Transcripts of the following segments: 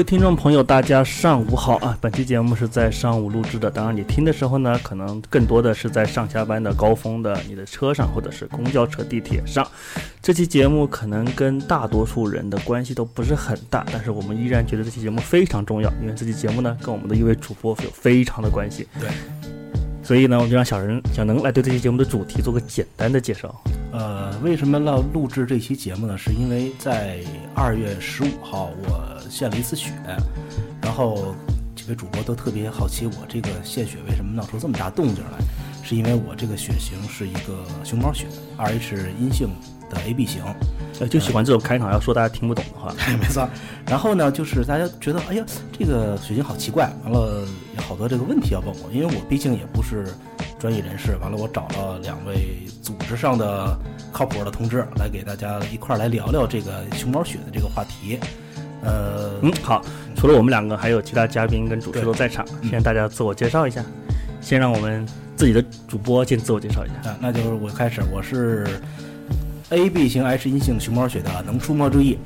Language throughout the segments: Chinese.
位听众朋友，大家上午好啊！本期节目是在上午录制的，当然你听的时候呢，可能更多的是在上下班的高峰的你的车上，或者是公交车、地铁上。这期节目可能跟大多数人的关系都不是很大，但是我们依然觉得这期节目非常重要，因为这期节目呢跟我们的一位主播有非常的关系。对，所以呢，我就让小人小能来对这期节目的主题做个简单的介绍。呃，为什么要录制这期节目呢？是因为在二月十五号我献了一次血，然后几位主播都特别好奇我这个献血为什么闹出这么大动静来，是因为我这个血型是一个熊猫血，Rh 阴性的 AB 型。呃，就喜欢这种开场，要说大家听不懂的话。没错。然后呢，就是大家觉得，哎呀，这个水晶好奇怪，完了有好多这个问题要问我，因为我毕竟也不是专业人士。完了，我找了两位组织上的靠谱的同志来给大家一块儿来聊聊这个熊猫血的这个话题。呃，嗯，好，除了我们两个，还有其他嘉宾跟主持都在场。现在大家自我介绍一下，先让我们自己的主播先自我介绍一下。啊，那就是我开始，我是 AB 型 H 阴性熊猫血的能出没注意。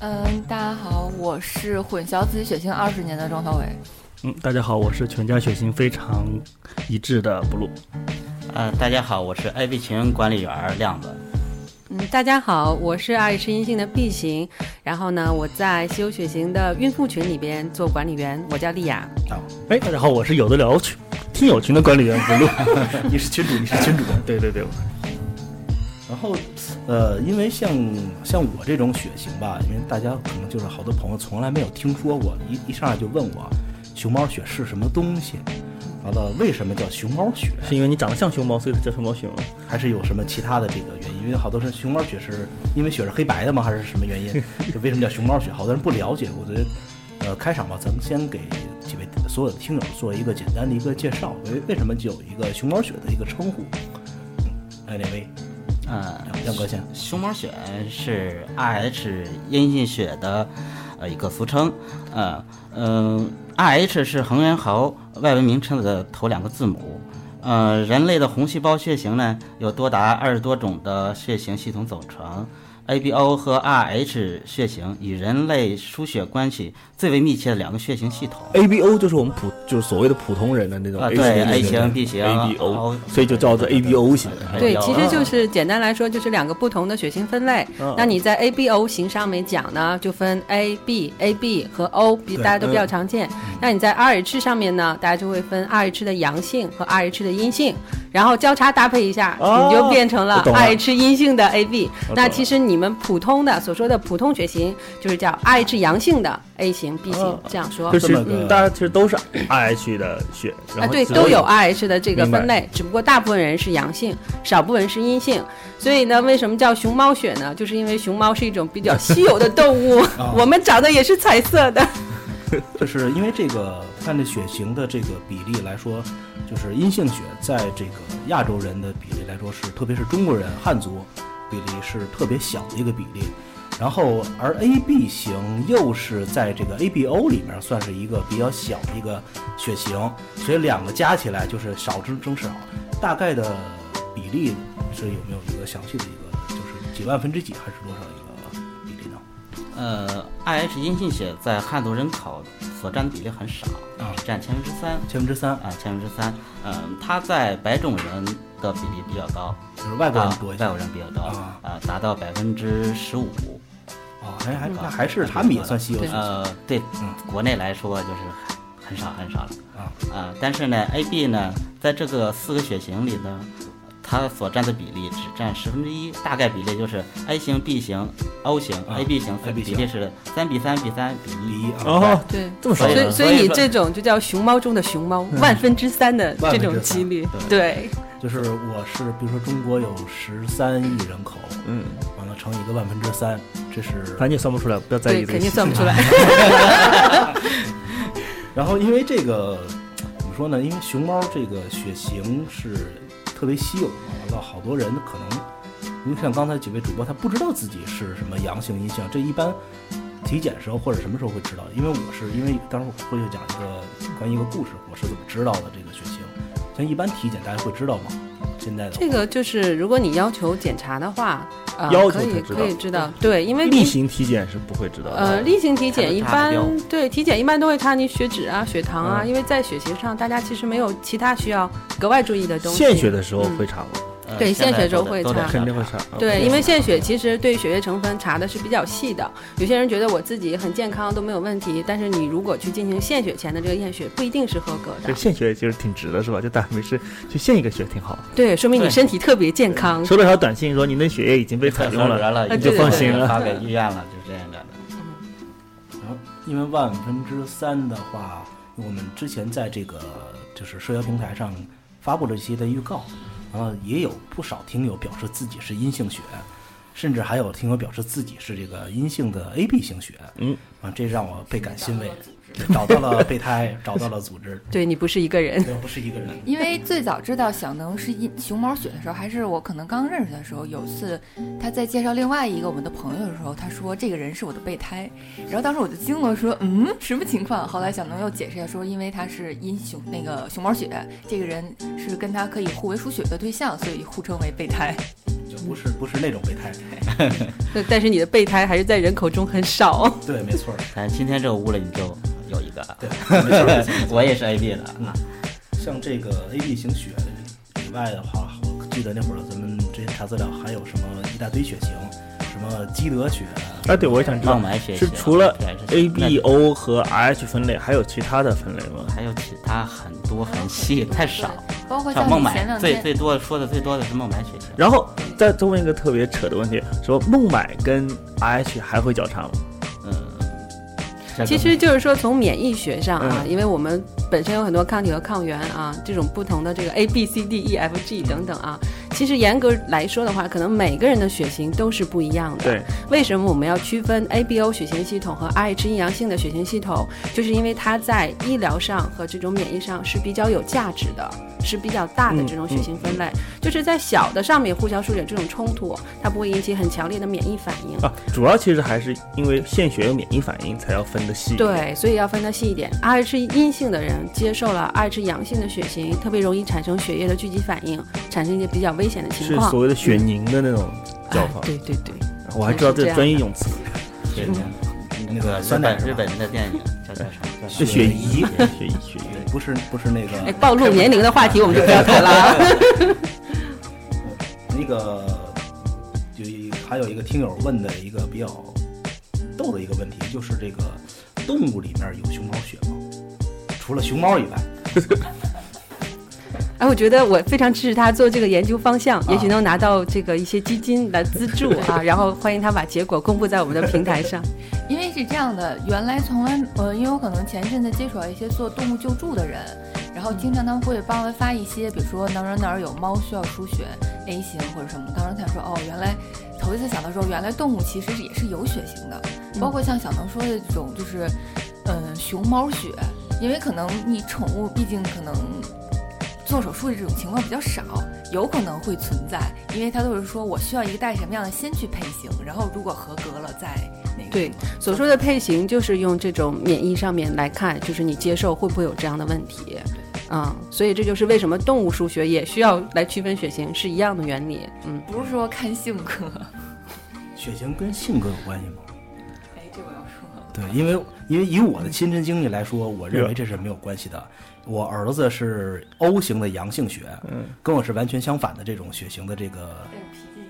嗯，大家好，我是混淆自己血型二十年的庄小伟。嗯，大家好，我是全家血型非常一致的 blue。呃，大家好，我是 AB 型管理员亮子。嗯，大家好，我是 Rh 阴性的 B 型，然后呢，我在稀有血型的孕妇群里边做管理员，我叫丽雅。好，哎，大家好，我是有的聊群听友群的管理员 blue。你是群主，你是群主。对对对。然后，呃，因为像像我这种血型吧，因为大家可能就是好多朋友从来没有听说过，一一上来就问我，熊猫血是什么东西？完了，为什么叫熊猫血？是因为你长得像熊猫，所以它叫熊猫血吗？还是有什么其他的这个原因？因为好多是熊猫血是因为血是黑白的吗？还是什么原因？就为什么叫熊猫血？好多人不了解。我觉得，呃，开场吧，咱们先给几位所有的听友做一个简单的一个介绍。为为什么就有一个熊猫血的一个称呼？哎，哪位？嗯，杨哥先。熊猫血是 Rh 阴性血的呃一个俗称。呃嗯，Rh 是恒源猴外文名称的头两个字母。呃，人类的红细胞血型呢，有多达二十多种的血型系统组成。ABO 和 Rh 血型与人类输血关系最为密切的两个血型系统。ABO 就是我们普，就是所谓的普通人的那种。啊，对，A 型、B 型、ABO，所以就叫做 ABO 型。对，其实就是简单来说，就是两个不同的血型分类。那你在 ABO 型上面讲呢，就分 AB、AB 和 O，比大家都比较常见。那你在 Rh 上面呢，大家就会分 Rh 的阳性和 Rh 的阴性，然后交叉搭配一下，你就变成了 Rh 阴性的 AB。那其实你。们普通的所说的普通血型，就是叫 Rh 阳性的 A 型、B 型，这样说。就是大家其实都是 Rh 的血，啊，对，都有 Rh 的这个分类，只不过大部分人是阳性，少部分是阴性。所以呢，为什么叫熊猫血呢？就是因为熊猫是一种比较稀有的动物，我们长得也是彩色的。就是因为这个，看这血型的这个比例来说，就是阴性血在这个亚洲人的比例来说是，特别是中国人汉族。比例是特别小的一个比例，然后而 AB 型又是在这个 ABO 里面算是一个比较小的一个血型，所以两个加起来就是少之增少。大概的比例是有没有一个详细的一个，就是几万分之几还是多少？呃，IH 阴性血在汉族人口所占的比例很少啊，只占千分之三，千分之三啊，千分之三。嗯，它在白种人的比例比较高。就是外国人多一些，外国人比较多啊，呃，达到百分之十五，哦，还还那还是他们也算稀有呃，对，嗯，国内来说就是很少很少了啊啊，但是呢，AB 呢，在这个四个血型里呢，它所占的比例只占十分之一，大概比例就是 A 型、B 型、O 型、啊 AB 型，AB 比例是三比三比三比一。哦，对。这么少所所以，所以你这种就叫熊猫中的熊猫，万分之三的这种几率，对对，就是我是比如说中国有十三亿人口，嗯，完了乘以一个万分之三，这是反正你算不出来，不要在意对，肯定算不出来。然后因为这个怎么说呢？因为熊猫这个血型是特别稀有的，完了好多人可能，您像刚才几位主播，他不知道自己是什么阳性阴性，这一般体检时候或者什么时候会知道？因为我是因为当时我会讲一个关于一个故事，我是怎么知道的这个血型。像一般体检大家会知道吗？现在的这个就是，如果你要求检查的话，呃，要求可以可以知道，对，因为例行体检是不会知道的。呃，例行体检一般对体检一般都会查你血脂啊、血糖啊，嗯因为在血型上大家其实没有其他需要格外注意的东西。献血的时候嗯会查吗？呃对献血时候都得都得会查肯定会查。对，嗯因为献血其实对血液成分查的是比较细的。有些人觉得我自己很健康都没有问题，但是你如果去进行献血前的这个验血，不一定是合格的。对献血其实挺值的，是吧？就大家没事去献一个血挺好。对，说明你身体特别健康。收到条短信说您的血液已经被采用了，了，呃已经对对对放心了发给医院了，就这样的。然后，因为万分之三的话，我们之前在这个就是社交平台上发布了一些的预告，然后也有不少听友表示自己是阴性血，甚至还有听友表示自己是这个阴性的 AB 型血，嗯，啊，这让我倍感欣慰，找到了备胎，找到了组织，对你不是一个人。对，不是一个人。因为最早知道小能是因熊猫血的时候，还是我可能刚认识的时候。有一次他在介绍另外一个我们的朋友的时候，他说这个人是我的备胎，然后当时我就惊了，说嗯什么情况？后来小能又解释一下说，因为他是因熊那个熊猫血，这个人是跟他可以互为输血的对象，所以互称为备胎。就不是不是那种备胎，对但是你的备胎还是在人口中很少。对，没错儿，咱今天这个屋了你就有一个，对。我也是 AB 的啊。像这个 AB 型血以外的话，我记得那会儿咱们之前查资料还有什么一大堆血型，什么基德血，啊，对，我也想知道孟买血型是除了 A、B、O 和 RH 分类，还有其他的分类吗？还有其他很多很细，太少。包括像像孟买最最多说的最多的是孟买血型。然后再再问一个特别扯的问题，说孟买跟 RH 还会交叉吗？其实就是说，从免疫学上啊，嗯因为我们本身有很多抗体和抗原啊，这种不同的这个 A、B、C、D、E、F、G 等等啊，其实严格来说的话，可能每个人的血型都是不一样的。对，为什么我们要区分 ABO 血型系统和 RH 阴阳性的血型系统？就是因为它在医疗上和这种免疫上是比较有价值的，是比较大的这种血型分类。就是在小的上面互相输血这种冲突，它不会引起很强烈的免疫反应。啊，主要其实还是因为献血有免疫反应才要分的细。，对，所以要分的细一点。RH 阴性的人接受了 RH 阳性的血型，特别容易产生血液的聚集反应，产生一些比较危险的情况。是所谓的血凝的那种叫法。哎对对对，我还知道这专业用词，血型，那个日酸奶日本的电影叫叫什么？是血姨，血姨，血仪。对，不是不是那个哎，暴露年龄的话题我们就不要谈了啊。那个，就还有一个听友问的一个比较逗的一个问题，就是这个动物里面有熊猫血吗？除了熊猫以外，哎，我觉得我非常支持他做这个研究方向，也许能拿到这个一些基金来资助啊，然后欢迎他把结果公布在我们的平台上。因为是这样的，原来从来呃，因为我可能前一阵子接触到一些做动物救助的人，然后经常他们会帮我发一些，比如说哪儿哪儿有猫需要输血 A 型或者什么，当时才说哦，原来头一次想到说，原来动物其实是也是有血型的，包括像小能说的这种，就是嗯、呃熊猫血，因为可能你宠物毕竟可能。做手术的这种情况比较少，有可能会存在，因为他都是说我需要一个带什么样的先去配型，然后如果合格了再那个。对，所说的配型就是用这种免疫上面来看，就是你接受会不会有这样的问题。嗯，所以这就是为什么动物输血也需要来区分血型是一样的原理。嗯，不是说看性格。血型跟性格有关系吗？对，因为因为以我的亲身经历来说，我认为这是没有关系的。我儿子是 O 型的阳性血，嗯，跟我是完全相反的这种血型的这个，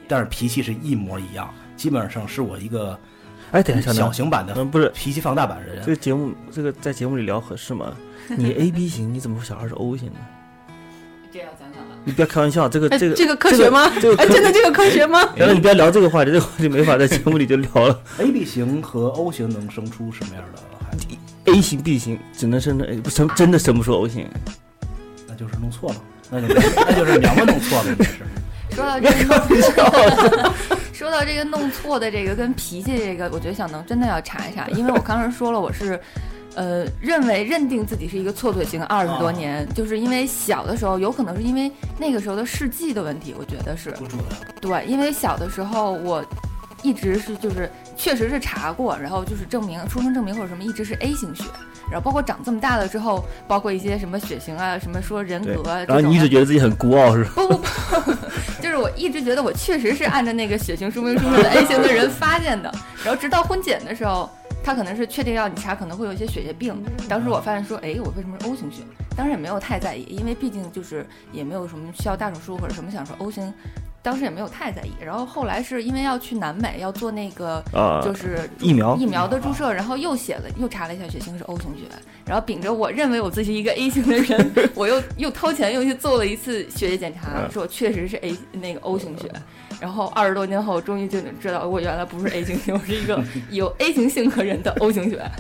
但是脾气是一模一样，基本上是我一个哎，等一下，小型版的嗯，不是脾气放大版的人。这个节目，这个在节目里聊合适吗？你 A B 型，你怎么小孩是 O 型呢？这要讲讲了。你不要开玩笑，这个这个这个科学吗？这个哎，真的这个科学吗？原来你不要聊这个话题，这个话题没法在节目里就聊了。A B 型和 O 型能生出什么样的孩子？A 型 B 型只能生成 A，不生真的生不出 O 型。那就是弄错了，那就那就是娘们弄错了。说到这个，说到这个弄错的这个跟脾气这个，我觉得小能真的要查一查，因为我刚才说了，我是。呃，认为认定自己是一个错嘴型二十多年，就是因为小的时候，有可能是因为那个时候的试剂的问题，我觉得是。对，因为小的时候我一直是就是确实是查过，然后就是证明出生证明或者什么一直是 A 型血，然后包括长这么大了之后，包括一些什么血型啊，什么说人格啊，然后你一直觉得自己很孤傲是吧？不不不，就是我一直觉得我确实是按照那个血型说明书上的 A 型的人发现的，然后直到婚检的时候，他可能是确定要你查可能会有一些血液病，当时我发现说，哎，我为什么是 O 型血？当时也没有太在意，因为毕竟就是也没有什么需要大手术或者什么，想说 O 型。当时也没有太在意，然后后来是因为要去南美要做那个，啊就是疫苗。疫苗的注射，然后又写了又查了一下血型是 O 型血，然后秉着我认为我自己是一个 A 型的人，我又又掏钱又去做了一次血液检查，嗯说我确实是 A 那个 O 型血，然后二十多年后终于就知道我原来不是 A 型血，我是一个 有 A 型性格人的 O 型血。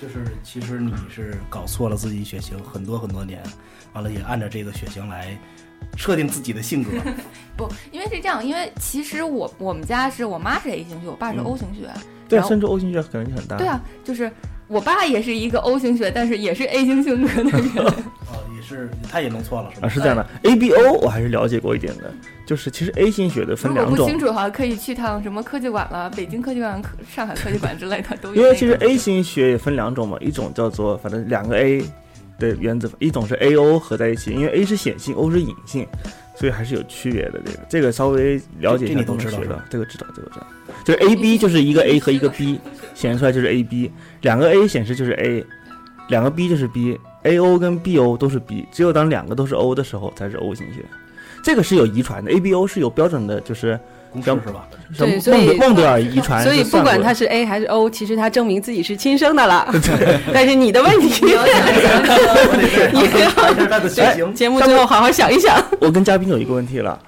就是其实你是搞错了自己血型很多很多年，完了也按照这个血型来设定自己的性格。不，因为是这样，因为其实我我们家是我妈是 A 型血，我爸是 O 型血，对啊，然后生出 O 型血可能性很大。对，啊，就是我爸也是一个 O 型血，但是也是 A 型性格的人。哦，也是他也弄错了是啊，是这样的，A、B、O 我还是了解过一点的，就是其实 A 型血的分两种清，楚的话，可以去趟什么科技馆了，北京科技馆、上海科技馆之类的都有、因为其实 A 型血也分两种嘛，一种叫做反正两个 A 的原子，一种是 AO 合在一起，因为 A 是显性，O 是隐性，所以还是有区别的。这个这个稍微了解一下这你都能学到知道是吧，这个知道，这个知道。就是 AB 就是一个 A 和一个 B 显示出来就是 AB，两个 A 显示就是 A，两个 B 就是 B，AO 跟 BO 都是 B，只有当两个都是 O 的时候才是 O 型血。这个是有遗传的，ABO 是有标准的，就是公式是吧？像对所以孟德孟德尔遗传所以不管他是 A 还是 O，其实他证明自己是亲生的了。但是你的问题，我得再查一下他的血型。节目最后好好想一想。我跟嘉宾有一个问题了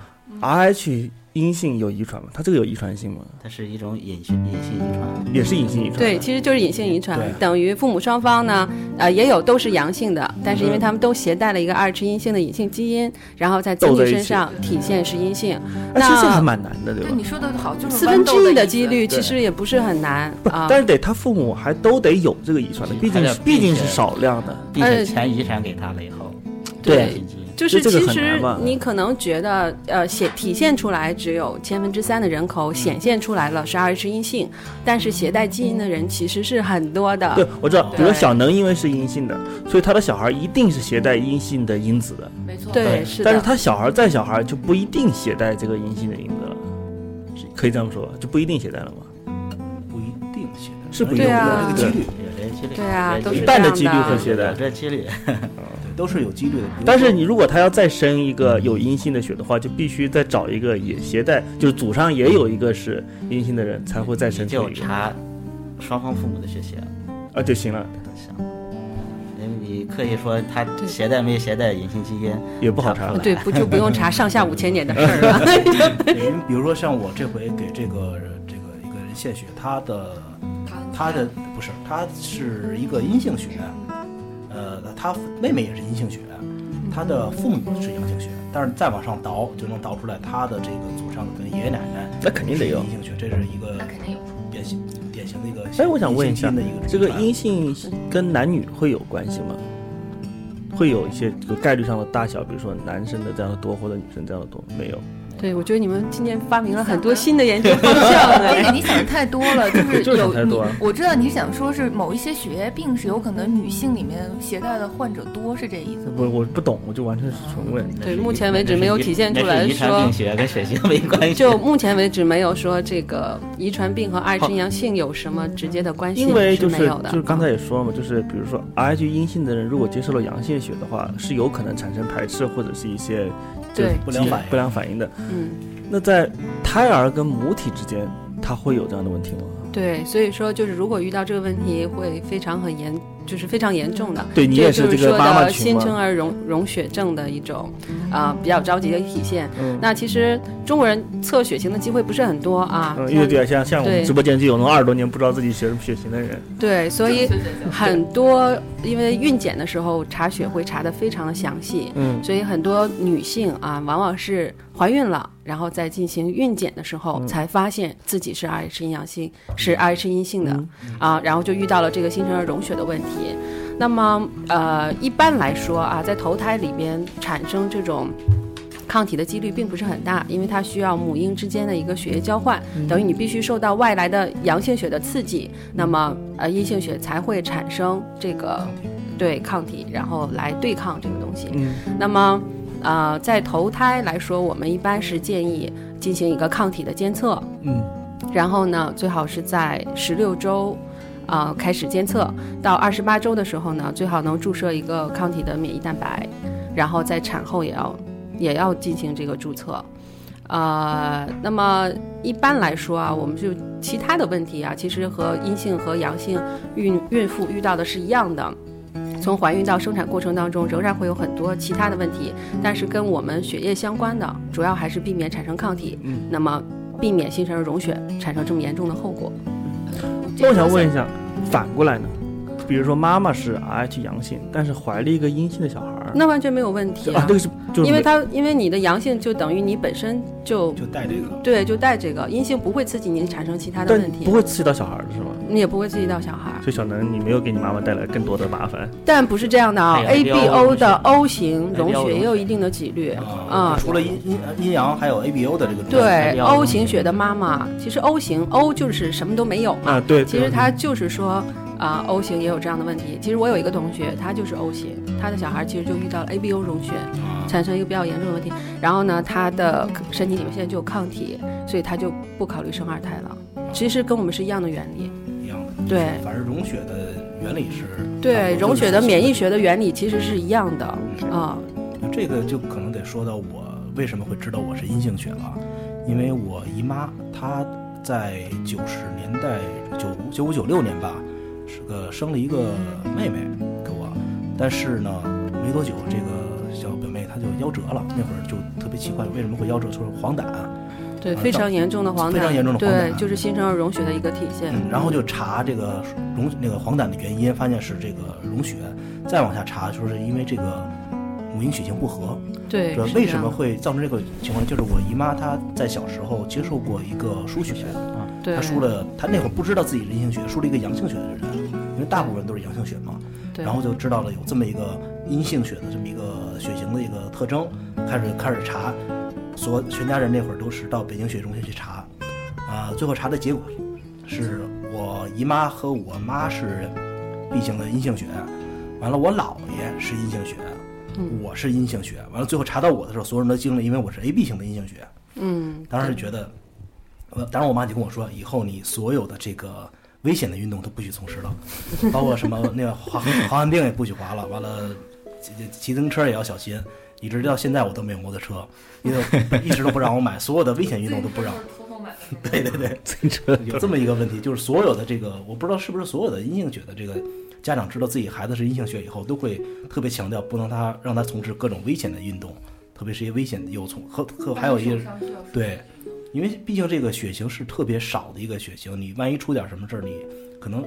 ，RH 阴性有遗传吗？它这个有遗传性吗？它是一种隐性隐性遗传。也是隐性遗传。对，，其实就是隐性遗传，等于父母双方呢，呃，也有都是阳性的，但是因为他们都携带了一个二次阴性的隐性基因，然后在子女身上体现是阴性。那其实这还蛮难的，对吧？对你说的好，就是四分之一的几率其实也不是很难啊。但是得他父母还都得有这个遗传的，毕竟毕竟是少量的。并且全遗传给他了以后，对就是其实你可能觉得，呃，显体现出来只有千分之三的人口显现出来了是 RH 阴性，但是携带基因的人其实是很多的。对，我知道，比如小能因为是阴性的，所以他的小孩一定是携带阴性的因子的。没错，对，是的。但是他小孩再小孩就不一定携带这个阴性的因子了，可以这么说，就不一定携带了吗？不一定携带，是不一定的有这个几率，有这个几率。对啊一半的几率会携带。这几率。对，都是有几率的。但是你如果他要再生一个有阴性的血的话，就必须再找一个也携带，就是祖上也有一个是阴性的人，才会再生出一个就查双方父母的血型啊就行了，就行。因为你可以说他携带没携带隐性基因，也不好查。对，不就不用查上下五千年的事儿了。对因为比如说像我这回给这个这个一个人献血，他的他的不是，他是一个阴性血，呃，他妹妹也是阴性血，他的父母是阳性血，但是再往上倒就能倒出来他的这个祖上跟爷爷奶奶那肯定得有阴性血，这是一个那肯定有。典型典型的一个。哎，我想问一下这个阴性跟男女会有关系吗？会有一些这个概率上的大小，比如说男生的这样的多，或者女生这样的多，没有？对，我觉得你们今年发明了很多新的研究方向这个哎。你想的太多了，就 是就想有我知道你想说是某一些血液病是有可能女性里面携带的患者多，是这意思吗？不，我不懂，我就完全是纯问。对，目前为止没有体现出来那是遗传说病，学跟血型没关系。就目前为止没有说这个遗传病和 RH 阳性有什么直接的关系，因为就是没有的。就是刚才也说了嘛，就是比如说 RH 阴性的人，如果接受了阳性血的话，是有可能产生排斥或者是一些就对基不良反应不良反应的。嗯，那在胎儿跟母体之间，它会有这样的问题吗？对，所以说就是如果遇到这个问题，会非常很严，就是非常严重的。对你也是这个妈妈的新生儿溶溶血症的一种啊比较着急的体现。那其实中国人测血型的机会不是很多啊，因为对像像我们直播间就有那二十多年不知道自己血什么血型的人。对，所以很多因为孕检的时候查血会查的非常的详细，嗯，所以很多女性啊往往是怀孕了。然后在进行孕检的时候，才发现自己是 Rh 阴阳性，是 Rh 阴性的啊，然后就遇到了这个新生儿溶血的问题。那么，呃，一般来说啊，在头胎里边产生这种抗体的几率并不是很大，因为它需要母婴之间的一个血液交换，等于你必须受到外来的阳性血的刺激，那么呃阴性血才会产生这个对抗体，然后来对抗这个东西。那么。呃，在头胎来说，我们一般是建议进行一个抗体的监测，嗯，然后呢，最好是在十六周，啊开始监测，到二十八周的时候呢，最好能注射一个抗体的免疫蛋白，然后在产后也要也要进行这个注册，呃，那么一般来说啊，我们就其他的问题啊，其实和阴性和阳性孕孕妇遇到的是一样的。从怀孕到生产过程当中，仍然会有很多其他的问题，但是跟我们血液相关的，主要还是避免产生抗体，嗯，那么避免新生儿溶血产生这么严重的后果。那我想问一下，反过来呢？比如说妈妈是 Rh 阳性，但是怀了一个阴性的小孩儿，那完全没有问题啊。这个是，因为它因为你的阳性就等于你本身就就带这个，对，就带这个阴性不会刺激你产生其他的问题，不会刺激到小孩的是吗？你也不会刺激到小孩。所以小能，你没有给你妈妈带来更多的麻烦。但不是这样的啊，A B O 的 O 型溶血也有一定的几率啊。除了阴阴阴阳，还有 A B O 的这个。对 O 型血的妈妈，其实 O 型 O 就是什么都没有嘛。啊，对。其实它就是说。啊，O 型也有这样的问题。其实我有一个同学，他就是 O 型，他的小孩其实就遇到了 ABO 溶血，产生一个比较严重的问题。然后呢，他的身体里面现在就有抗体，所以他就不考虑生二胎了。其实跟我们是一样的原理。对，反正溶血的原理是。对，溶血的免疫学的原理其实是一样的啊。这个就可能得说到我为什么会知道我是阴性血了，因为我姨妈她在九十年代九九五九六年吧。是个生了一个妹妹给我，但是呢，没多久这个小表妹她就夭折了。那会儿就特别奇怪，为什么会夭折？说是黄疸，对，非常严重的黄疸，非常严重的黄疸，对，就是新生儿溶血的一个体现。嗯然后就查这个溶那个黄疸的原因，发现是这个溶血。再往下查，说是因为这个母婴血型不合。对，为什么会造成这个情况？就是我姨妈她在小时候接受过一个输血啊，她输了，她那会儿不知道自己是阴性血，输了一个阳性血的人。因为大部分都是阳性血嘛，然后就知道了有这么一个阴性血的这么一个血型的一个特征，开始开始查，所全家人那会儿都是到北京血液中心去查，啊，最后查的结果是我姨妈和我妈是 B 型的阴性血，完了我姥爷是阴性血，我是阴性血，完了最后查到我的时候，所有人都惊了，因为我是 AB 型的阴性血，嗯，当时觉得，呃，当时我妈就跟我说，以后你所有的这个。危险的运动都不许从事了，包括什么那个滑滑旱冰也不许滑了。完了，骑骑自行车也要小心。一直到现在我都没有摩托车，因为一直都不让我买，所有的危险运动都不让。对对对，自行车有这么一个问题，就是所有的这个，我不知道是不是所有的阴性血的这个家长知道自己孩子是阴性血以后，都会特别强调不能他让他从事各种危险的运动，特别是一些危险的又从和和还有一些对。因为毕竟这个血型是特别少的一个血型，你万一出点什么事儿，你可能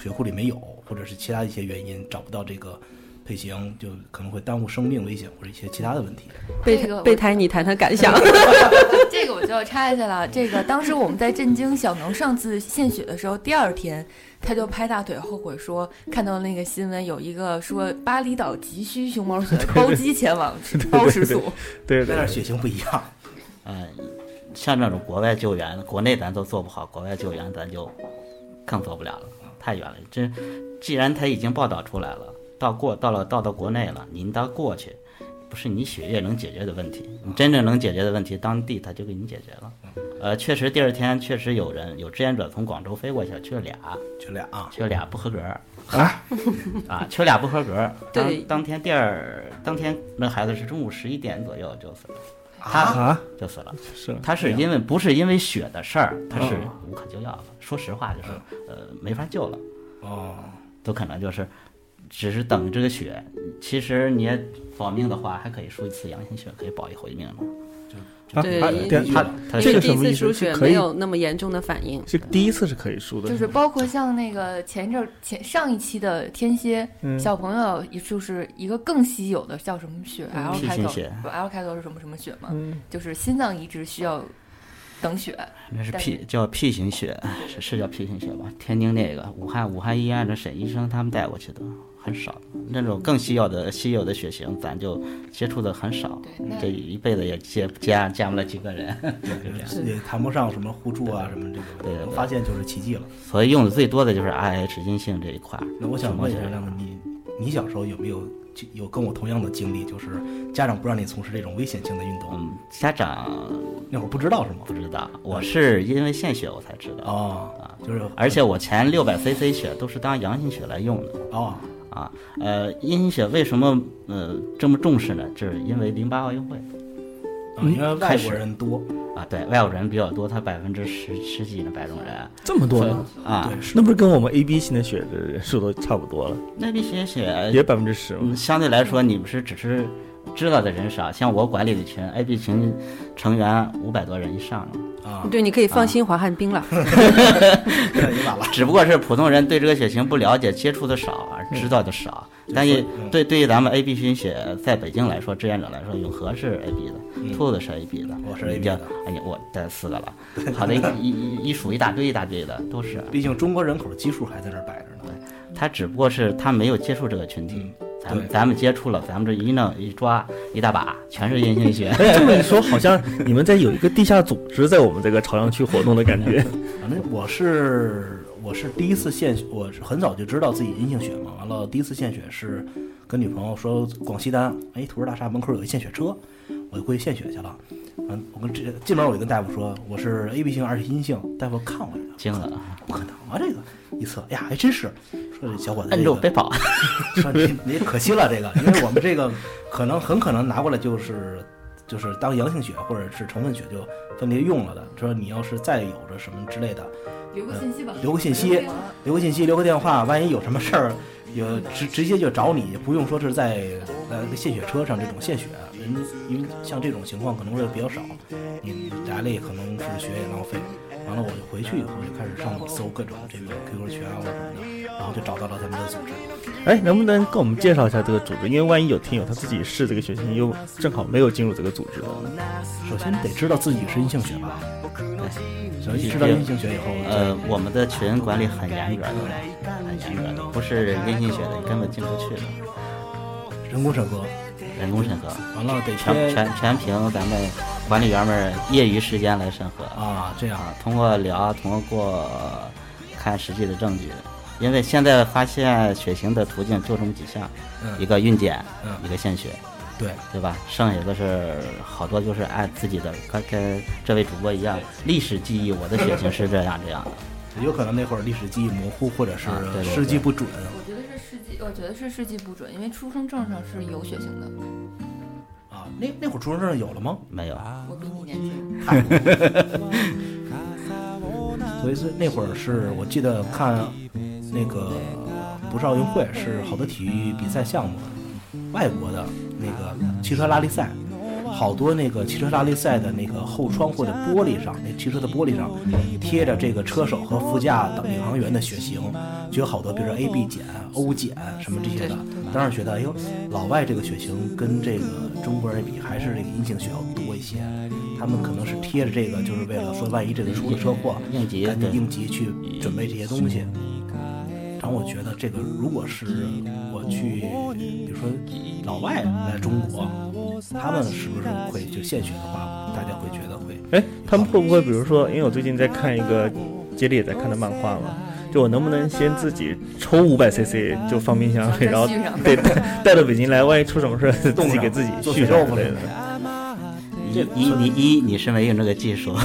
血库里没有，或者是其他一些原因找不到这个配型，就可能会耽误生命危险或者一些其他的问题。备备胎，你谈谈感想。这个我就要插一下了。这个当时我们在震惊小能上次献血的时候，第二天他就拍大腿后悔说，看到那个新闻有一个说巴厘岛急需熊猫血，包机前往包时速。对，在那血型不一样。嗯。像这种国外救援，国内咱都做不好，国外救援咱就更做不了了，太远了。这既然他已经报道出来了，到过到了到到国内了，您到过去，不是你血液能解决的问题，你真正能解决的问题，当地他就给你解决了。呃，确实第二天确实有人有志愿者从广州飞过去，去了俩，去俩，去了俩不合格啊啊，去了俩不合格。当，当天第二当天那孩子是中午十一点左右就死了。他啊，就死了。是他是因为不是因为血的事儿，他是哦无可救药了。说实话，就是呃没法救了，哦，都可能就是只是等这个血。其实你也保命的话，还可以输一次阳性血，可以保一回命的。啊对啊对他他这因为第一次输血没有那么严重的反应。是第一次是可以输的，就是包括像那个前一阵儿前上一期的天蝎、嗯小朋友，就是一个更稀有的叫什么血嗯 L 开头 L 开头是什么什么血嘛？嗯就是心脏移植需要等血，那是 P 叫 P 型血，是是叫 P 型血吧？天津那个武汉武汉医院的沈医生他们带过去的很少，那种更稀有的稀有的血型，咱就接触的很少对，这一辈子也接见见不了几个人，就这样。也谈不上什么互助啊什么这个，对发现就是奇迹了。所以用的最多的就是 IH 阴性这一块。那我想问一下亮子，你你小时候有没有就有跟我同样的经历，就是家长不让你从事这种危险性的运动？嗯，家长那会儿不知道是吗？不知道，我是因为献血我才知道，哦，啊就是而且我前六百 CC 血都是当阳性血来用的。哦，啊，呃，阴性血为什么呃这么重视呢？就是因为零八奥运会嗯因为外国人多，啊，对外国人比较多，他百分之十十几的白种人这么多呢？啊，那不是跟我们 A B 型的血的人数都差不多了，那 B 型血也百分之十吗嗯，？相对来说你们是只是知道的人少，像我管理的群 AB 群成员五百多人以上了，啊，对，你可以放心滑旱冰了。只不过是普通人对这个血型不了解，接触的少，知道的少。但是嗯。对对于咱们 AB 群血，在北京来说，志愿者来说，永和是 AB 的，兔子是 AB 的，我是 AB 的。哎呀，我带四个了，好的一一数一大堆一大堆的都是。毕竟中国人口基数还在这儿摆着呢。他只不过是他没有接触这个群体，咱们对咱们接触了，咱们这一弄一抓一大把，全是阴性血。哎，这么一说，好像你们在有一个地下组织在我们这个朝阳区活动的感觉。反正我是我是第一次献血，我是很早就知道自己阴性血嘛。完了，第一次献血是跟女朋友说广西丹，哎，图书大厦门口有一献血车，我就过去献血去了。嗯，我跟这进门我就跟大夫说我是 AB 型而且阴性，大夫看我一眼，惊了，不可能啊这个一测，哎呀还真是，说这小伙子、这个，摁住别跑。说你你可惜了这个，因为我们这个可能很可能拿过来就是就是当阳性血或者是成分血就分别用了的。说你要是再有着什么之类的，留个信息吧，留个信息，留个信息，留个电话，万一有什么事儿，有直直接就找你，不用说是在呃献血车上这种献血，人因为像这种情况可能会比较少，你来了也可能是血也浪费。完了，我就回去以后就开始上网搜各种这个 QQ 群啊或者什么的，然后就找到了咱们的组织。哎，能不能跟我们介绍一下这个组织？因为万一有听友他自己是这个血型，又正好没有进入这个组织的，首先得知道自己是阴性血吧，知道阴性血以后，呃，我们的群管理很严格的，很严格的，不是阴性血的，你根本进不去的，人工审核，人工审核，完了得全全全凭咱们管理员们业余时间来审核。啊，这样。啊，通过聊，通过看实际的证据。因为现在发现血型的途径就这么几项，嗯。一个孕检，嗯。一个献血，对，对吧？剩下的是好多就是按自己的，跟跟这位主播一样，历史记忆，我的血型是这样这样的。有可能那会儿历史记忆模糊，或者是啊对对对事迹不准。我觉得是事迹，我觉得是事迹不准，因为出生证上是有血型的，啊，那那会儿出生证有了吗？没有，我比你年轻。所以是那会儿是我记得看那个不是奥运会，是好多体育比赛项目，外国的那个汽车拉力赛，好多那个汽车拉力赛的那个后窗户的玻璃上，那汽车的玻璃上贴着这个车手和副驾等领航员的血型，就有好多，比如说 A、B 减、O 减什么这些的。当时觉得，哎呦，老外这个血型跟这个中国人比，还是这个阴性血要多一些。他们可能是贴着这个，就是为了说，万一这个出了车祸，应急对赶紧应急去准备这些东西。然后我觉得这个，如果是我去，比如说老外来中国，他们是不是会就献血的话，大家会觉得会哎，他们会不会比如说，因为我最近在看一个接力也在看的漫画嘛，就我能不能先自己抽五百 CC 就放冰箱里，然后对带带到北京来，万一出什么事儿，自己给自己做续肉之类上之类的一你一你身为用这个技术，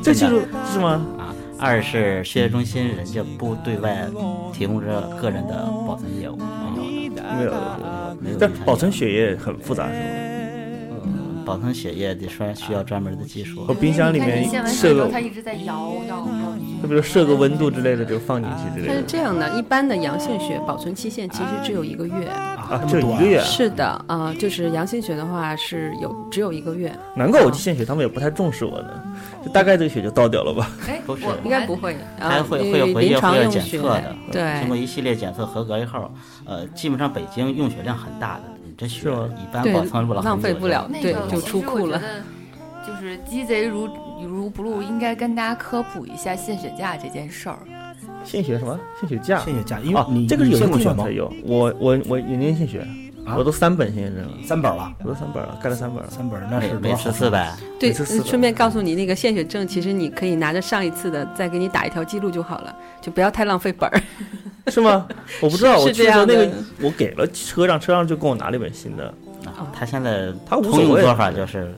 这技术是吗？二是血液中心人家不对外提供这个人的保存业务，没有的，没有，没有。但保存血液很复杂是吗？保存血液得需需要专门的技术我。冰箱里面你献完血设个之后，它一直在摇摇摇。就比如设个温度之类的，就放进去之类的它是。这样的，一般的阳性血保存期限其实只有一个月。啊，就一个月啊，是的，啊、就是阳性血的话是有只有一个月，难怪我去献血，他们也不太重视我呢，就大概这个血就倒掉了吧。哎，不是应该不会。啊还会会有回会有检用血测的，对经过一系列检测合格以后，呃，基本上北京用血量很大的，你这血是吗一般对保存不了浪费不了对那个，就出库了。就是鸡贼如如不入，应该跟大家科普一下献血假这件事儿。献血什么？献血架。献血假，因为哦你，这个是有些你献过血吗地方才？有。我我我也年献血，啊我都三本献血证了，三本了，我都三本了，盖了三本了。三本那是多每？次四百，对，顺便告诉你，那个献血证其实你可以拿着上一次的，再给你打一条记录就好了，就不要太浪费本儿。是吗？我不知道，我去的时候那个我给了车上，车上就给我拿了一本新的。啊他现在他无所谓通用做法就是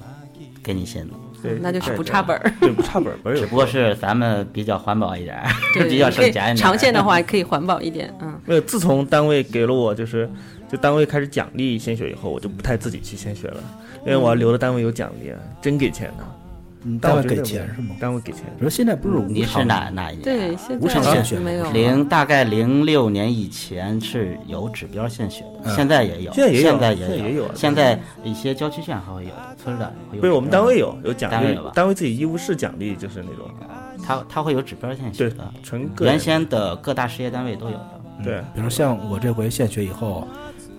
给你新的，对，那就是不差本儿。对，不差本儿，本儿只不过是咱们比较环保一点 比较省钱一点儿。长线的话可以环保一点，嗯。没有。自从单位给了我就是，就单位开始奖励献血以后，我就不太自己去献血了，因为我要留着单位有奖励啊，真给钱的。嗯，单位给钱是吗？单位给钱。比如现在不是无你是偿哪哪一年？对，现无偿在献血没有零大概零六年以前是有指标献血的，嗯现在也有，现在也有现在也有啊现在一些郊区县还会有的，村儿的会有。不是我们单位有有奖励单位吧，单位自己医务室奖励就是那种他他会有指标献血对的，纯原先的各大事业单位都有的。对嗯比如像我这回献血以后，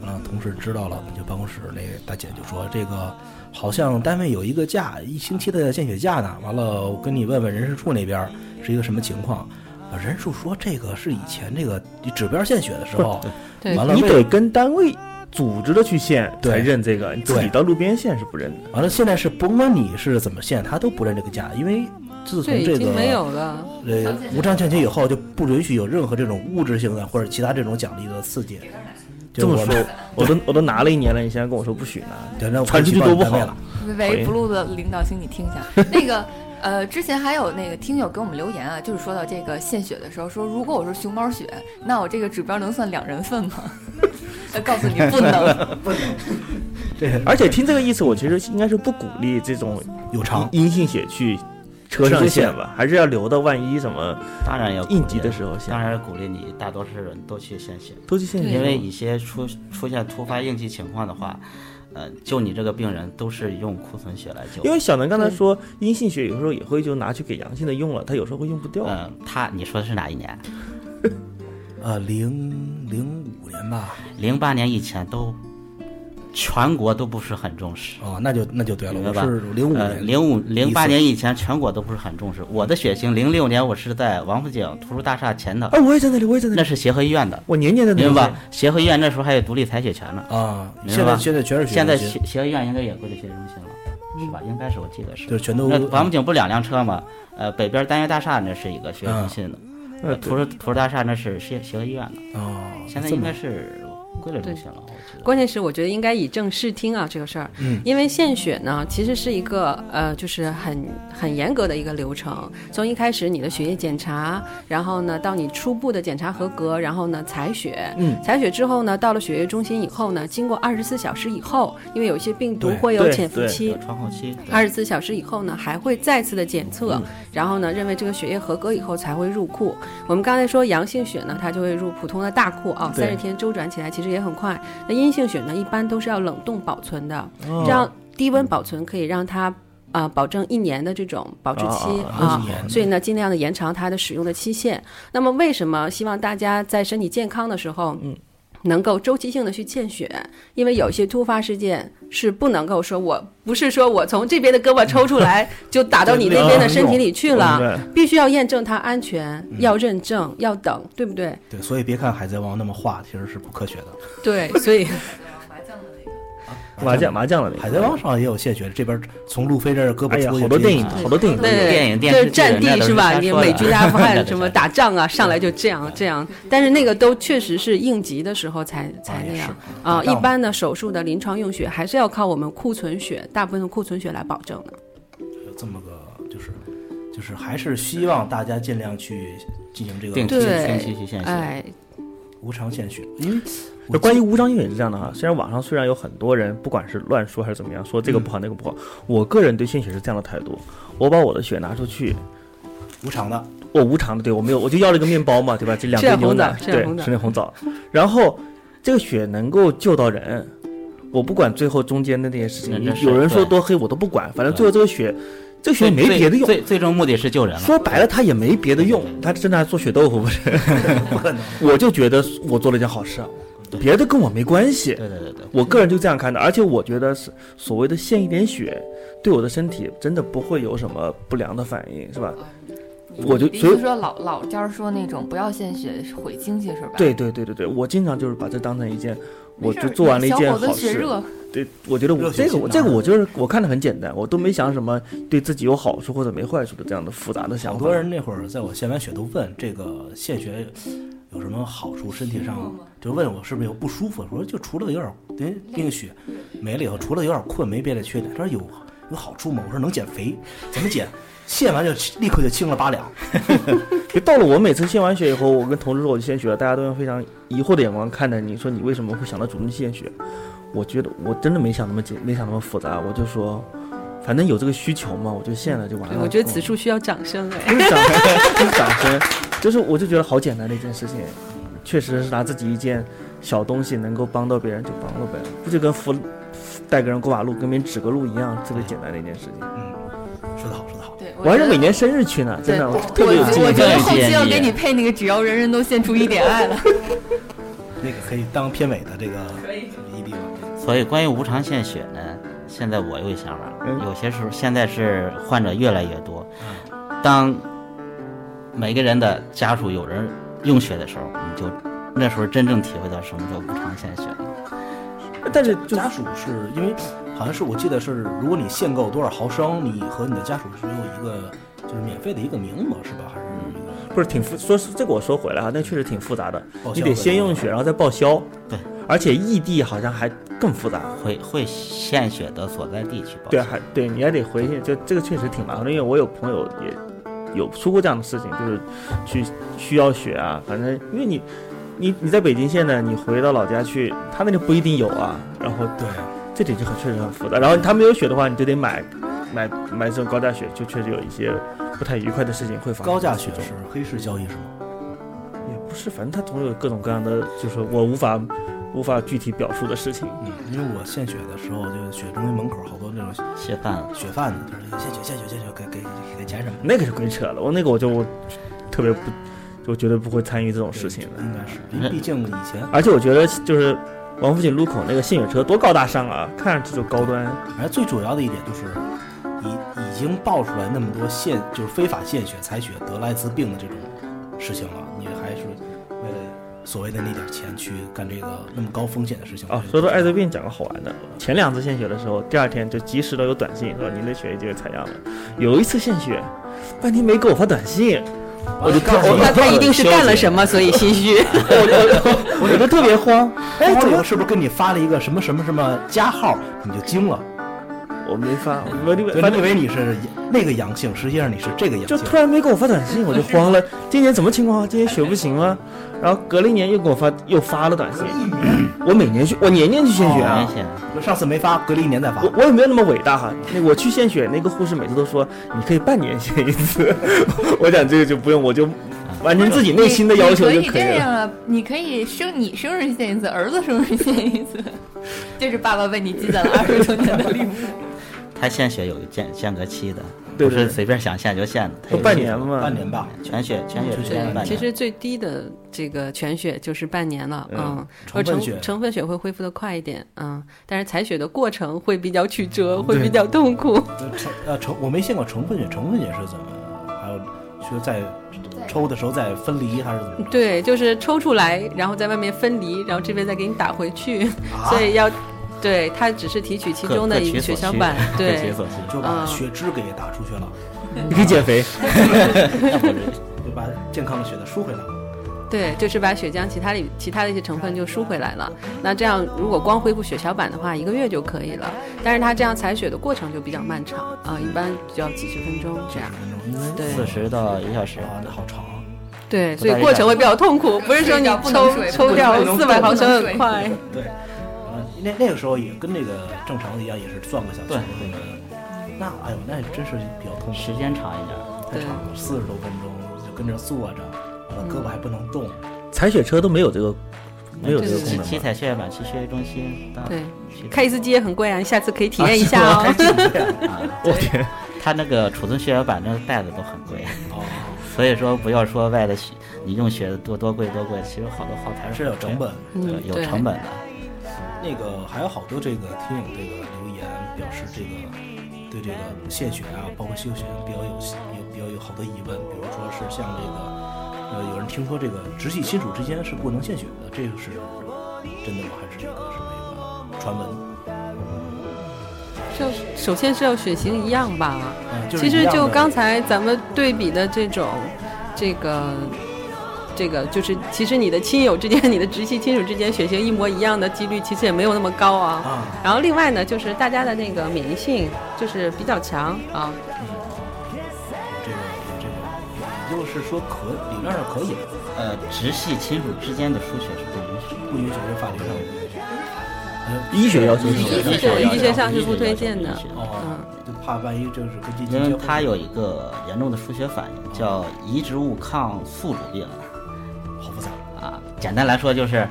嗯，同事知道了，我们就办公室那大姐就说这个好像单位有一个假，一星期的献血假呢。完了，我跟你问问人事处那边是一个什么情况。呃人事处说这个是以前这个指标献血的时候，对完了你得跟单位组织的去献对才认这个，你自己到路边献是不认的。完了现在是甭管你是怎么献，他都不认这个假，因为自从，这个没有了。呃无偿献血以后，就不允许有任何这种物质性的或者其他这种奖励的刺激。这么说 我都我都拿了一年了，你现在跟我说不许拿，那我传出去多不好。喂，不录的领导，请你听一下。那个，呃，之前还有那个听友给我们留言啊，就是说到这个献血的时候，说如果我是熊猫血，那我这个指标能算两人份吗？呃告诉你不能。不能。对而且听这个意思，我其实应该是不鼓励这种有偿阴性血去车上献献吧，还是要留到万一什么当然要应急的时候献当，然鼓励你大多数人都去献血，都去献血。因为一些出出现突发应急情况的话，呃，救你这个病人都是用库存血来救。因为小能刚才说阴性血有时候也会就拿去给阳性的用了，他有时候会用不掉。嗯，他你说的是哪一年？呃，零零五年吧。零八年以前都全国都不是很重视。哦，那就那就对了，明白吧我是零五零五零八年以前全国都不是很重视。我的血型零六年我是在王府井图书大厦前头，哎，我也在那里，我也在那里，那是协和医院的，我年年在那里明白吧？协和医院那时候还有独立采血权呢。啊，现在现在全是血现在协协和医院应该也归类血中心了，是吧？应该是，我记得是。就全都那王府井不两辆车吗？呃，北边单元大厦那是一个血液中心的，呃呃，图书图书大厦那是协协和医院的，哦，现在应该是归类中心了。关键是我觉得应该以正视听啊，这个事儿，嗯因为献血呢，其实是一个呃，就是很很严格的一个流程。从一开始你的血液检查，然后呢，到你初步的检查合格，然后呢采血，嗯，采血之后呢，到了血液中心以后呢，经过二十四小时以后，因为有一些病毒会有潜伏期有，窗口期，二十四小时以后呢，还会再次的检测，嗯然后呢，认为这个血液合格以后才会入库。我们刚才说阳性血呢，它就会入普通的大库啊，对三十天周转起来其实也很快。那阴性血呢，一般都是要冷冻保存的，哦这样低温保存可以让它啊、保证一年的这种保质期哦啊。所以呢，尽量的延长它的使用的期限。那么，为什么希望大家在身体健康的时候，嗯，能够周期性的去献血？因为有些突发事件是不能够说我不是说我从这边的胳膊抽出来 就打到你那边的身体里去了，必须要验证它安全，嗯要认证，要等，对不对？对，所以别看《海贼王》那么画，其实是不科学的。对，所以麻将麻将的那个海贼王上也有献血，这边从路飞这儿胳膊出去，好多电影，好多电影。对电影电视剧就是战地是吧？你美军在阿富汗什么对对对打仗啊，上来就这样这样，但是那个都确实是应急的时候才才那样啊。一般的手术的临床用血还是要靠我们库存血，大部分的库存血来保证的。有这么个，就是就是还是希望大家尽量去进行这个定期对定期去献血。哎，无偿献血，因为就关于无偿献血是这样的哈，虽然网上虽然有很多人不管是乱说还是怎么样，说这个不好那个不好，我个人对献血是这样的态度，我把我的血拿出去，无偿的，我无偿的，对我没有，我就要了一个面包嘛，对吧？这两杯牛奶，对枣吃点红，枣然后这个血能够救到人，我不管最后中间的那些事情，有人说多黑我都不管，反正最后这个血，这个血没别的用，最最终目的是救人了。说白了，他也没别的用，他真的还做血豆腐不是？不可能。我就觉得我做了一件好事啊，别的跟我没关系。对对对对，我个人就这样看的，而且我觉得是所谓的献一点血，对我的身体真的不会有什么不良的反应，是吧？我就所以说老老家儿说那种不要献血毁经济是吧？对对对对对，我经常就是把这当成一件，我就做完了一件好小伙子血事。热，对，我觉得我这个我这个我就是我看的很简单，我都没想什么对自己有好处或者没坏处的这样的复杂的想法。好多人那会儿在我献完血都问这个献血有什么好处，身体上就问我是不是有不舒服，我说就除了有点因为那个血没了以后，除了有点困没别的缺点。他说有有好处吗？我说能减肥，怎么减？献完就立刻就轻了八两。就到了我每次献完血以后，我跟同事说我就献血了，大家都用非常疑惑的眼光看着你，说你为什么会想到主动献血？我觉得我真的没想那么简，没想那么复杂，我就说，反正有这个需求嘛，我就献了就完了。我觉得此处需要掌声哎。不是掌声，不是掌声，就是我就觉得好简单的一件事情，确实是拿自己一件小东西能够帮到别人就帮了呗，不就跟扶带个人过马路，跟别人指个路一样，特别简单的一件事情。嗯，说得好，说得好。对，我还是每年生日去呢，真的，我特别有我纪念感。我觉得后期要给你配那个，只要人人都献出一点爱了。那个可以当片尾的这个。所以关于无偿献血呢，现在我有一想法，嗯有些时候现在是患者越来越多，当每个人的家属有人用血的时候，你就那时候真正体会到什么叫无偿献血了。但是就家属是因为好像是我记得是，如果你限购多少毫升，你和你的家属只有一个就是免费的一个名额是吧？还是不是挺复，说是这个我说回来啊，那确实挺复杂的，你得先用血，然后再报销。对，而且异地好像还更复杂。会会献血的所在地去报对，还对，你还得回去，就这个确实挺麻烦的，因为我有朋友也有出过这样的事情，就是去需要血啊，反正因为你你你在北京现在，你回到老家去，他那里不一定有啊，然后对，这点就很确实很复杂，然后他没有血的话，你就得买买买这种高价血，就确实有一些不太愉快的事情会发生。高价血是黑市交易是吗？也不是，反正他总有各种各样的，就是我无法无法具体表述的事情。嗯，因为我献血的时候，就血中心门口好多那种血贩子血贩子，就是献血献血献血，给给给钱什么。那个是鬼扯了，我那个我就特别不，就绝对不会参与这种事情的。应该是，因为毕竟以前，而且我觉得就是王府井路口那个献血车多高大上啊，看上去就高端。而最主要的一点就是，已已经爆出来那么多献就是非法献血采血得了艾滋病的这种事情了所谓的那点钱去干这个那么高风险的事情啊，说到艾滋病，讲个好玩的。前两次献血的时候，第二天就及时的有短信说您的血已经采样了。有一次献血，半天没给我发短信，我就特我那他一定是干了什么，所以心虚。我我我就特别慌。哎，怎么是不是跟你发了一个什么什么什么加号，你就惊了？我没发？我以为对，反正你以为你是那个阳性，实际上你是这个阳性就。突然没给我发短信，我就慌了。今年怎么情况啊？今年血不行吗。然后隔了一年又给我发，又发了短信。我每年去，我年年去献血啊就上次没发，隔了一年再发我。我也没有那么伟大哈，那我去献血，那个护士每次都说你可以半年献一次，我讲这个就不用，我就完成自己内心的要求就可以可以了。这样啊，你可以生你生日献一次，儿子生日献一次，这是爸爸为你积攒了二十多年的礼物。他献血有间间隔期的，对对不是随便想献就献的，它都半年了嘛，半年吧，全血全血之对间半年。其实最低的这个全血就是半年了，嗯成成分血成分血会恢复的快一点，嗯，但是采血的过程会比较曲折，会比较痛苦。呃成呃成我没献过成分血，成分血是怎么？还有需要在抽的时候再分离还是怎么？对，就是抽出来，然后在外面分离，然后这边再给你打回去，啊所以要，对，它只是提取其中的一个血小板，对。就把嗯血脂给打出去了，你可以减肥。就把健康的血再输回来了。对，就是把血浆其他里其他的一些成分就输回来了。那这样如果光恢复血小板的话，一个月就可以了。但是它这样采血的过程就比较漫长啊、一般就要几十分钟这样。对四十到一小时，啊，那好长啊。对，所以过程会比较痛苦，不是说你抽抽掉四百毫升很快。对，嗯，那那个时候也跟那个正常的一样，也是转个小圈。对对。那哎呦，那真是比较痛苦，时间长一点，太长了，四十多分钟就跟着坐着，完了胳膊还不能动。采血车都没有这个，没有这个功能。七彩血液板去血液中心。对，开一次机也很贵啊，你下次可以体验一下哦。我天，他那个储存血液板那个袋子都很贵。哦。所以说不要说外的血，你用血多多贵多贵，其实好多耗材是有成本，有成本的。那个还有好多这个听友这个留言表示这个对这个献血啊，包括休血比较有有比较有好多疑问，比如说是像这个呃有人听说这个直系亲属之间是不能献血的，这个是真的吗？还是一个什么一个传闻？就首先是要血型一样吧，其实就刚才咱们对比的这种，这个，这个就是其实你的亲友之间，你的直系亲属之间血型一模一样的几率其实也没有那么高啊。然后另外呢，就是大家的那个免疫性就是比较强啊。嗯这个这个，也就是说可理论上可以。呃，直系亲属之间的输血是不允许，不允许是法律上的。医学要求是，医学上是不推荐的。嗯，就怕万一就是跟因为它有一个严重的输血反应，叫移植物抗宿主病。简单来说就是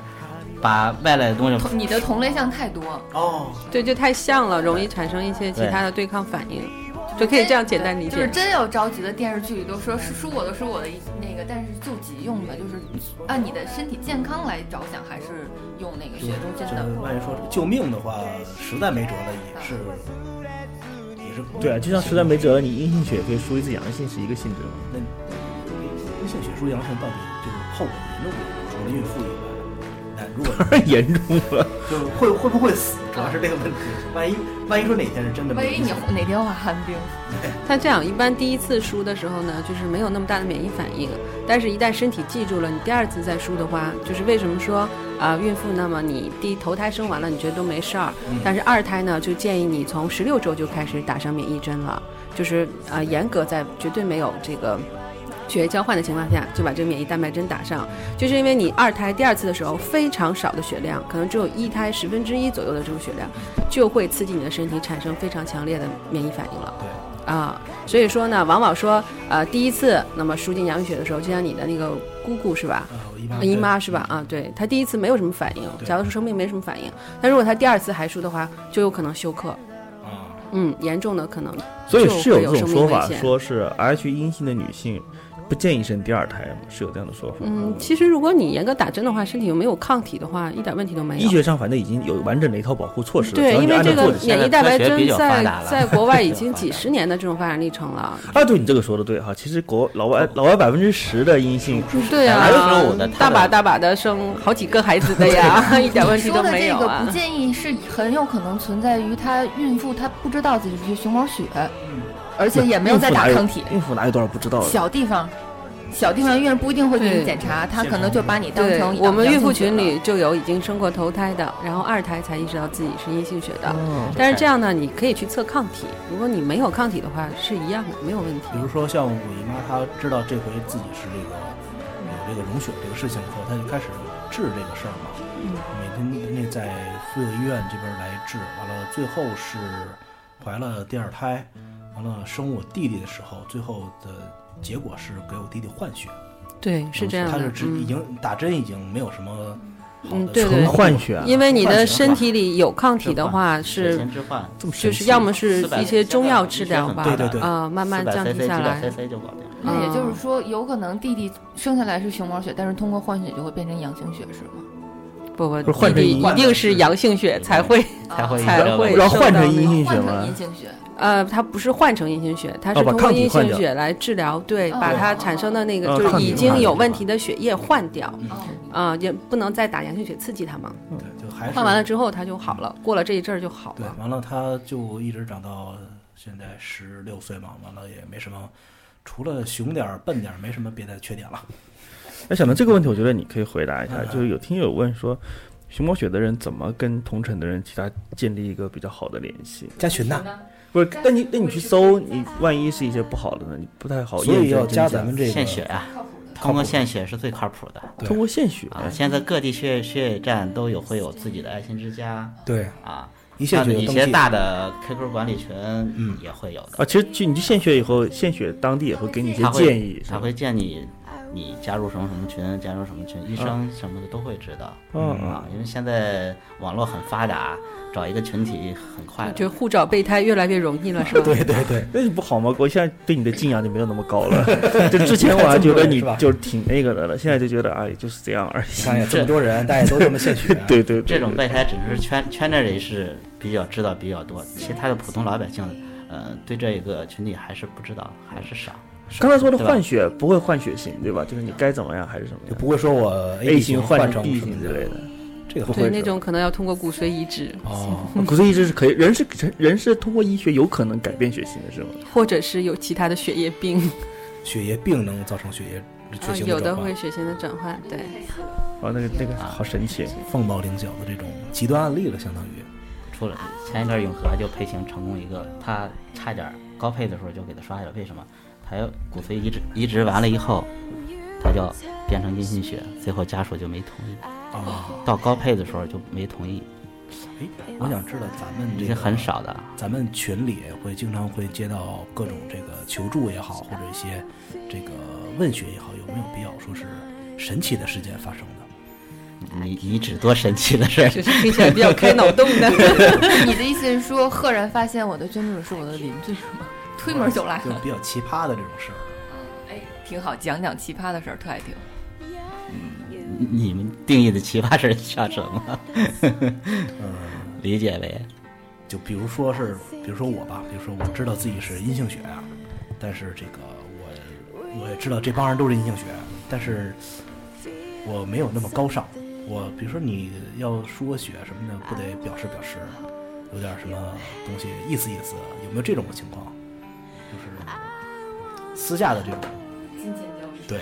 把外来的东西，你的同类项太多哦，对，就太像了，容易产生一些其他的对抗反应，就可以这样简单理解。就是真有着急的电视剧里都说是输我的输我的那个，但是救急用的，就是按你的身体健康来着想，还是。用那个血中真的，万一说救命的话，实在没辙了也是，也是对啊，就像实在没辙了，你阴性血可以输一次阳性是一个性质嘛？那阴性血输阳性到底就是后果严重不？除了孕妇以外，那如果 严重了，就会会不会死？主要是这个问题。万一万一说哪天是真的，万一你哪天患寒病？他这样一般第一次输的时候呢，就是没有那么大的免疫反应，但是一旦身体记住了，你第二次再输的话，就是为什么说？啊，孕妇，那么你第一头胎生完了，你觉得都没事儿，但是二胎呢，就建议你从十六周就开始打上免疫针了，就是啊，严格在绝对没有这个血液交换的情况下，就把这个免疫蛋白针打上，就是因为你二胎第二次的时候非常少的血量，可能只有一胎十分之一左右的这种血量，就会刺激你的身体产生非常强烈的免疫反应了。对，啊，所以说呢，往往说，呃，第一次那么输进羊血的时候，就像你的那个姑姑是吧？姨妈是吧？啊，对，她第一次没有什么反应，假如说生病没什么反应，但如果她第二次还输的话，就有可能休克。啊，嗯，严重的可能。所以是有这种说法，说是 H 阴性的女性。不建议生第二胎是有这样的说法。嗯，其实如果你严格打针的话，身体又没有抗体的话，一点问题都没有。医学上反正已经有完整的一套保护措施了。对，因为这个免疫蛋白针在在国外已经 几十年的这种发展历程了。啊，对你这个说的对哈，其实国老外老外百分之十的阴性，对啊，大把大把的生好几个孩子的呀，一点问题都没有啊。不建议是很有可能存在于她孕妇她不知道自己是熊猫血。而且也没有再打抗体，孕妇哪有多少不知道？小地方，小地方医院不一定会给你检查，他可能就把你当成。我们孕妇群里就有已经生过头胎的，然后二胎才意识到自己是阴性血的。但是这样呢，你可以去测抗体，如果你没有抗体的话，是一样的，没有问题。比如说像我姨妈，她知道这回自己是这个有这个溶血这个事情以后，她就开始治这个事儿嘛。每天那在妇幼医院这边来治，完了最后是怀了第二胎。完了，生我弟弟的时候，最后的结果是给我弟弟换血。对，是这样他是只已经打针，已经没有什么嗯，对对换血。因为你的身体里有抗体的话，是就是要么是一些中药治疗吧，对对对，啊，慢慢降低下来。那也就是说，有可能弟弟生下来是熊猫血，但是通过换血就会变成阳性血，是吗？不不，换成一定是阳性血才会才会才会要换成阴性血吗？阴性血。呃，它不是换成阴性血，它是通过阴性血来治疗，对，把它产生的那个就是已经有问题的血液换掉，啊，也不能再打阳性血刺激它嘛。对，就还换完了之后它就好了，过了这一阵儿就好了。对，完了它就一直长到现在十六岁嘛，完了也没什么，除了熊点儿笨点儿，没什么别的缺点了。哎，想到这个问题，我觉得你可以回答一下，就是有听友问说，熊猫血的人怎么跟同城的人其他建立一个比较好的联系？加群呐。不是，那你那你去搜，你万一是一些不好的呢？你不太好。所以要加咱们这个献血啊，通过献血是最靠谱的对通过献血，啊！现在各地血血液站都有会有自己的爱心之家对，啊，一献像一些大的 QQ 管理群，嗯也会有的。啊，其实去你去献血以后，献血当地也会给你一些他会建议，他会建议你加入什么什么群，加入什么群，医生什么的都会知道。嗯嗯啊，因为现在网络很发达，找一个群体很快的。就互找备胎越来越容易了，是吧？对对对，那就不好吗？我现在对你的敬仰就没有那么高了。就之前我还觉得你就是挺那个的了，现在就觉得哎，就是这样而已。你看呀，这么多人，大家都这么兴趣，对对，对这种备胎只是圈圈内人士比较知道比较多，其他的普通老百姓，呃，对这一个群体还是不知道，还是少。刚才说的换血不会换血型，对吧？就是你该怎么样还是什么样就不会说我 A 型型换成成 B 型之类的。这个对，不会是那种可能要通过骨髓移植，哦，骨髓移植是可以，人是人是通过医学有可能改变血型的，是吗？或者是有其他的血液病，血液病能造成血液血啊有的转换会血型的转换。对，哦，那个那个好神奇。凤毛麟角的这种极端案例了，相当于出了前一段永和就配型成功一个，他差点儿高配的时候就给他刷下来，为什么？他要骨髓移植移植完了以后，他就变成阴性血，最后家属就没同意。哦，到高配的时候就没同意，哎，我想知道咱们这个已经很少的。咱们群里会经常会接到各种这个求助也好，或者一些这个问询也好，有没有必要说是神奇的事件发生的？你你指多神奇的事儿！就是听起来比较开脑洞的。你的意思是说，赫然发现我的捐助者是我的邻居是吗？推门就来了，就比较奇葩的这种事儿。哎，挺好，讲讲奇葩的事儿，特爱听。你们定义的奇葩事儿叫什么？嗯，理解为就比如说是，比如说我吧，比如说我知道自己是阴性血啊，但是这个我我也知道这帮人都是阴性血，但是我没有那么高尚。我比如说你要输个血什么的，不得表示表示，有点什么东西意思意思，有没有这种情况？就是私下的这种，对，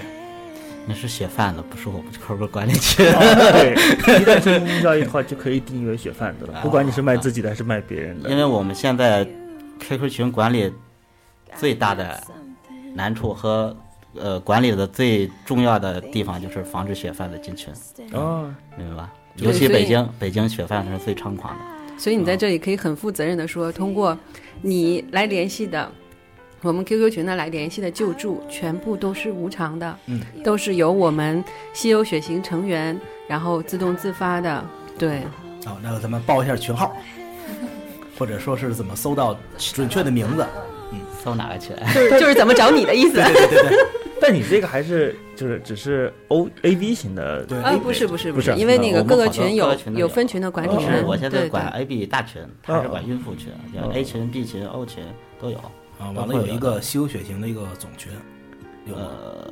那是血贩子，不是我们 QQ 管理群。对，一旦是交易的话，就可以定义为血贩子了，不管你是卖自己的还是卖别人的。因为我们现在 QQ 群管理最大的难处和呃管理的最重要的地方就是防止血贩子进群，哦，明白吧？尤其北京，北京血贩子是最猖狂的。所以你在这里可以很负责任的说，通过你来联系的，我们 QQ 群呢来联系的救助，全部都是无偿的，嗯，都是由我们稀有血型成员然后自动自发的，对，好，那咱们报一下群号，或者说是怎么搜到准确的名字。嗯。搜哪个群？就是就是怎么找你的意思。对对对对，但你这个还是就是只是 O A B 型的，对。啊，不是不是不是因为那个各个群有个群有。有分群的管理哦员，我现在对管 AB 大群，他是管孕妇群，A 群、B 群、O 群都有。啊，完了有一个稀有血型的一个总群，有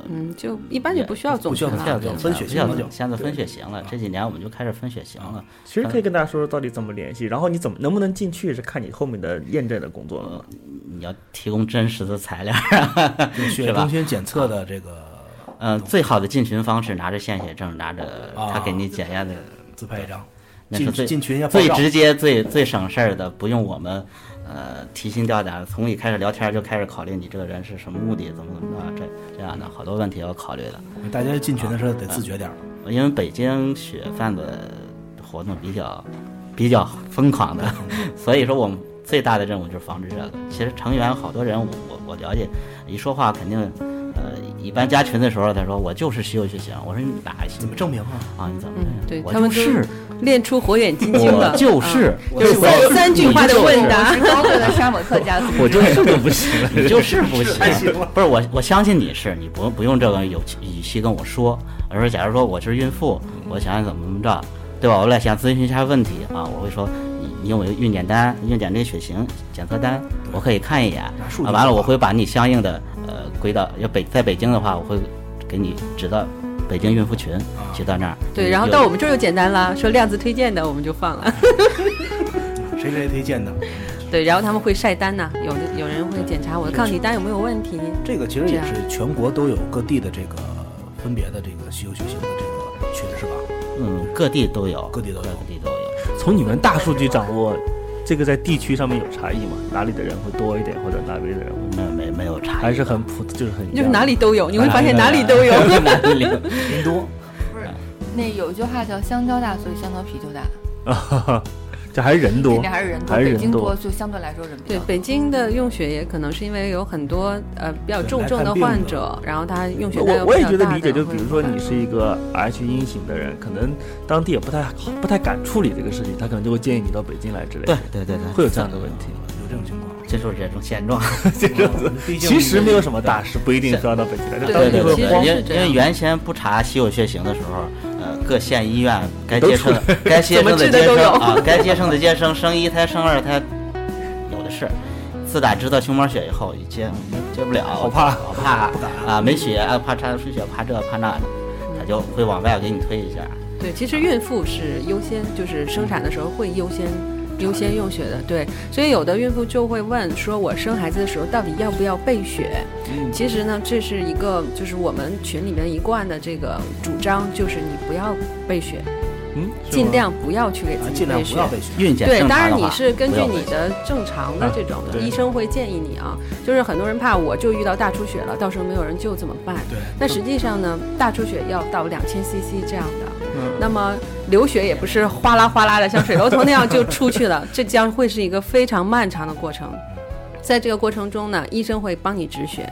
嗯，就一般就不需要总不需要群了总群。叫分血型了就现在分血型了。这几年我们就开始分血型了。其实可以跟大家说说到底怎么联系，然后你怎么能不能进去是看你后面的验证的工作了嘛。你要提供真实的材料。就血液是吧中心检测的这个嗯，最好的进群方式，拿着献血证，拿着啊他给你检验的，自拍一张，进那是最进群最照直接、最最省事儿的，不用我们呃提心吊胆，从一开始聊天就开始考虑你这个人是什么目的，怎么怎么着，这这样的好多问题要考虑的。大家进群的时候得自觉点儿。因为北京血贩子活动比较比较疯狂的，所以说我们最大的任务就是防止这个。其实成员好多人我我我了解，一说话肯定呃一般加群的时候他说我就是稀有血型，我说你哪怎么证明啊？啊？你怎么对他们是练出火眼金睛了，我就是嗯就是三三句话的问答是。高贵的沙漠特家族。我就是都不行了，你就是不行，不是我，我相信你是，你不不用这个有语气跟我说，我说假如说我是孕妇，我想想怎么怎么着，对吧？我来想咨询一下问题啊，我会说你你有没有孕检单、孕检这个血型检测单，我可以看一眼，完了我会把你相应的呃归到要北在北京的话，我会给你指到北京孕妇群，去到那儿，对，然后到我们这儿就简单了，说量子推荐的我们就放了。谁谁推荐的？对，然后他们会晒单呐、有的有人会检查我的抗体单有没有问题。这个其实也是全国都有各地的这个分别的这个稀有血型的这个群是吧？嗯各地都有，各地都有各地都有。从你们大数据掌握这个在地区上面有差异吗？哪里的人会多一点，或者哪里的人会没没没有差异，还是很普，就是很就是哪里都有，你会发现哪里都有。哪里 人多，不是，那有一句话叫“香蕉大，所以香蕉皮就大。啊，这还是人”，多肯定，还是人多。还是人多北京多，就相对来说人比对较多。北京的用血也可能是因为有很多呃比较重症的患者，然后他用血量我我也觉得理解，就比如说你是一个 H 阴型的人，可能当地也不太好不太敢处理这个事情，他可能就会建议你到北京来之类对的，对对对，会有这样的问题。有这种情况。这就是这种现状。其实没有什么大事，不一定非要到北京来，对对对因为因为原先不查稀有血型的时候，呃，各县医院该接 生的该接生的都有生啊，该接生的接生，生一胎生二胎有的是。自打知道熊猫血以后，接接不了，我怕我怕啊，没血啊，怕查出血，怕这怕那的，他就会往外给你推一下。对，其实孕妇是优先，就是生产的时候会优先优先用血的，对，所以有的孕妇就会问说，我生孩子的时候到底要不要备血？嗯。其实呢，这是一个就是我们群里面一贯的这个主张，就是你不要备血，嗯，尽量不要去给啊自己备血。尽量不要。备血。对，孕检正当然你是根据你的正常的啊这种医生会建议你啊，就是很多人怕我就遇到大出血了，到时候没有人救怎么办？对，但实际上呢，大出血要到两千 CC 这样的，嗯那么流血也不是哗啦哗啦的像水龙头那样就出去了，这将会是一个非常漫长的过程。在这个过程中呢，医生会帮你止血，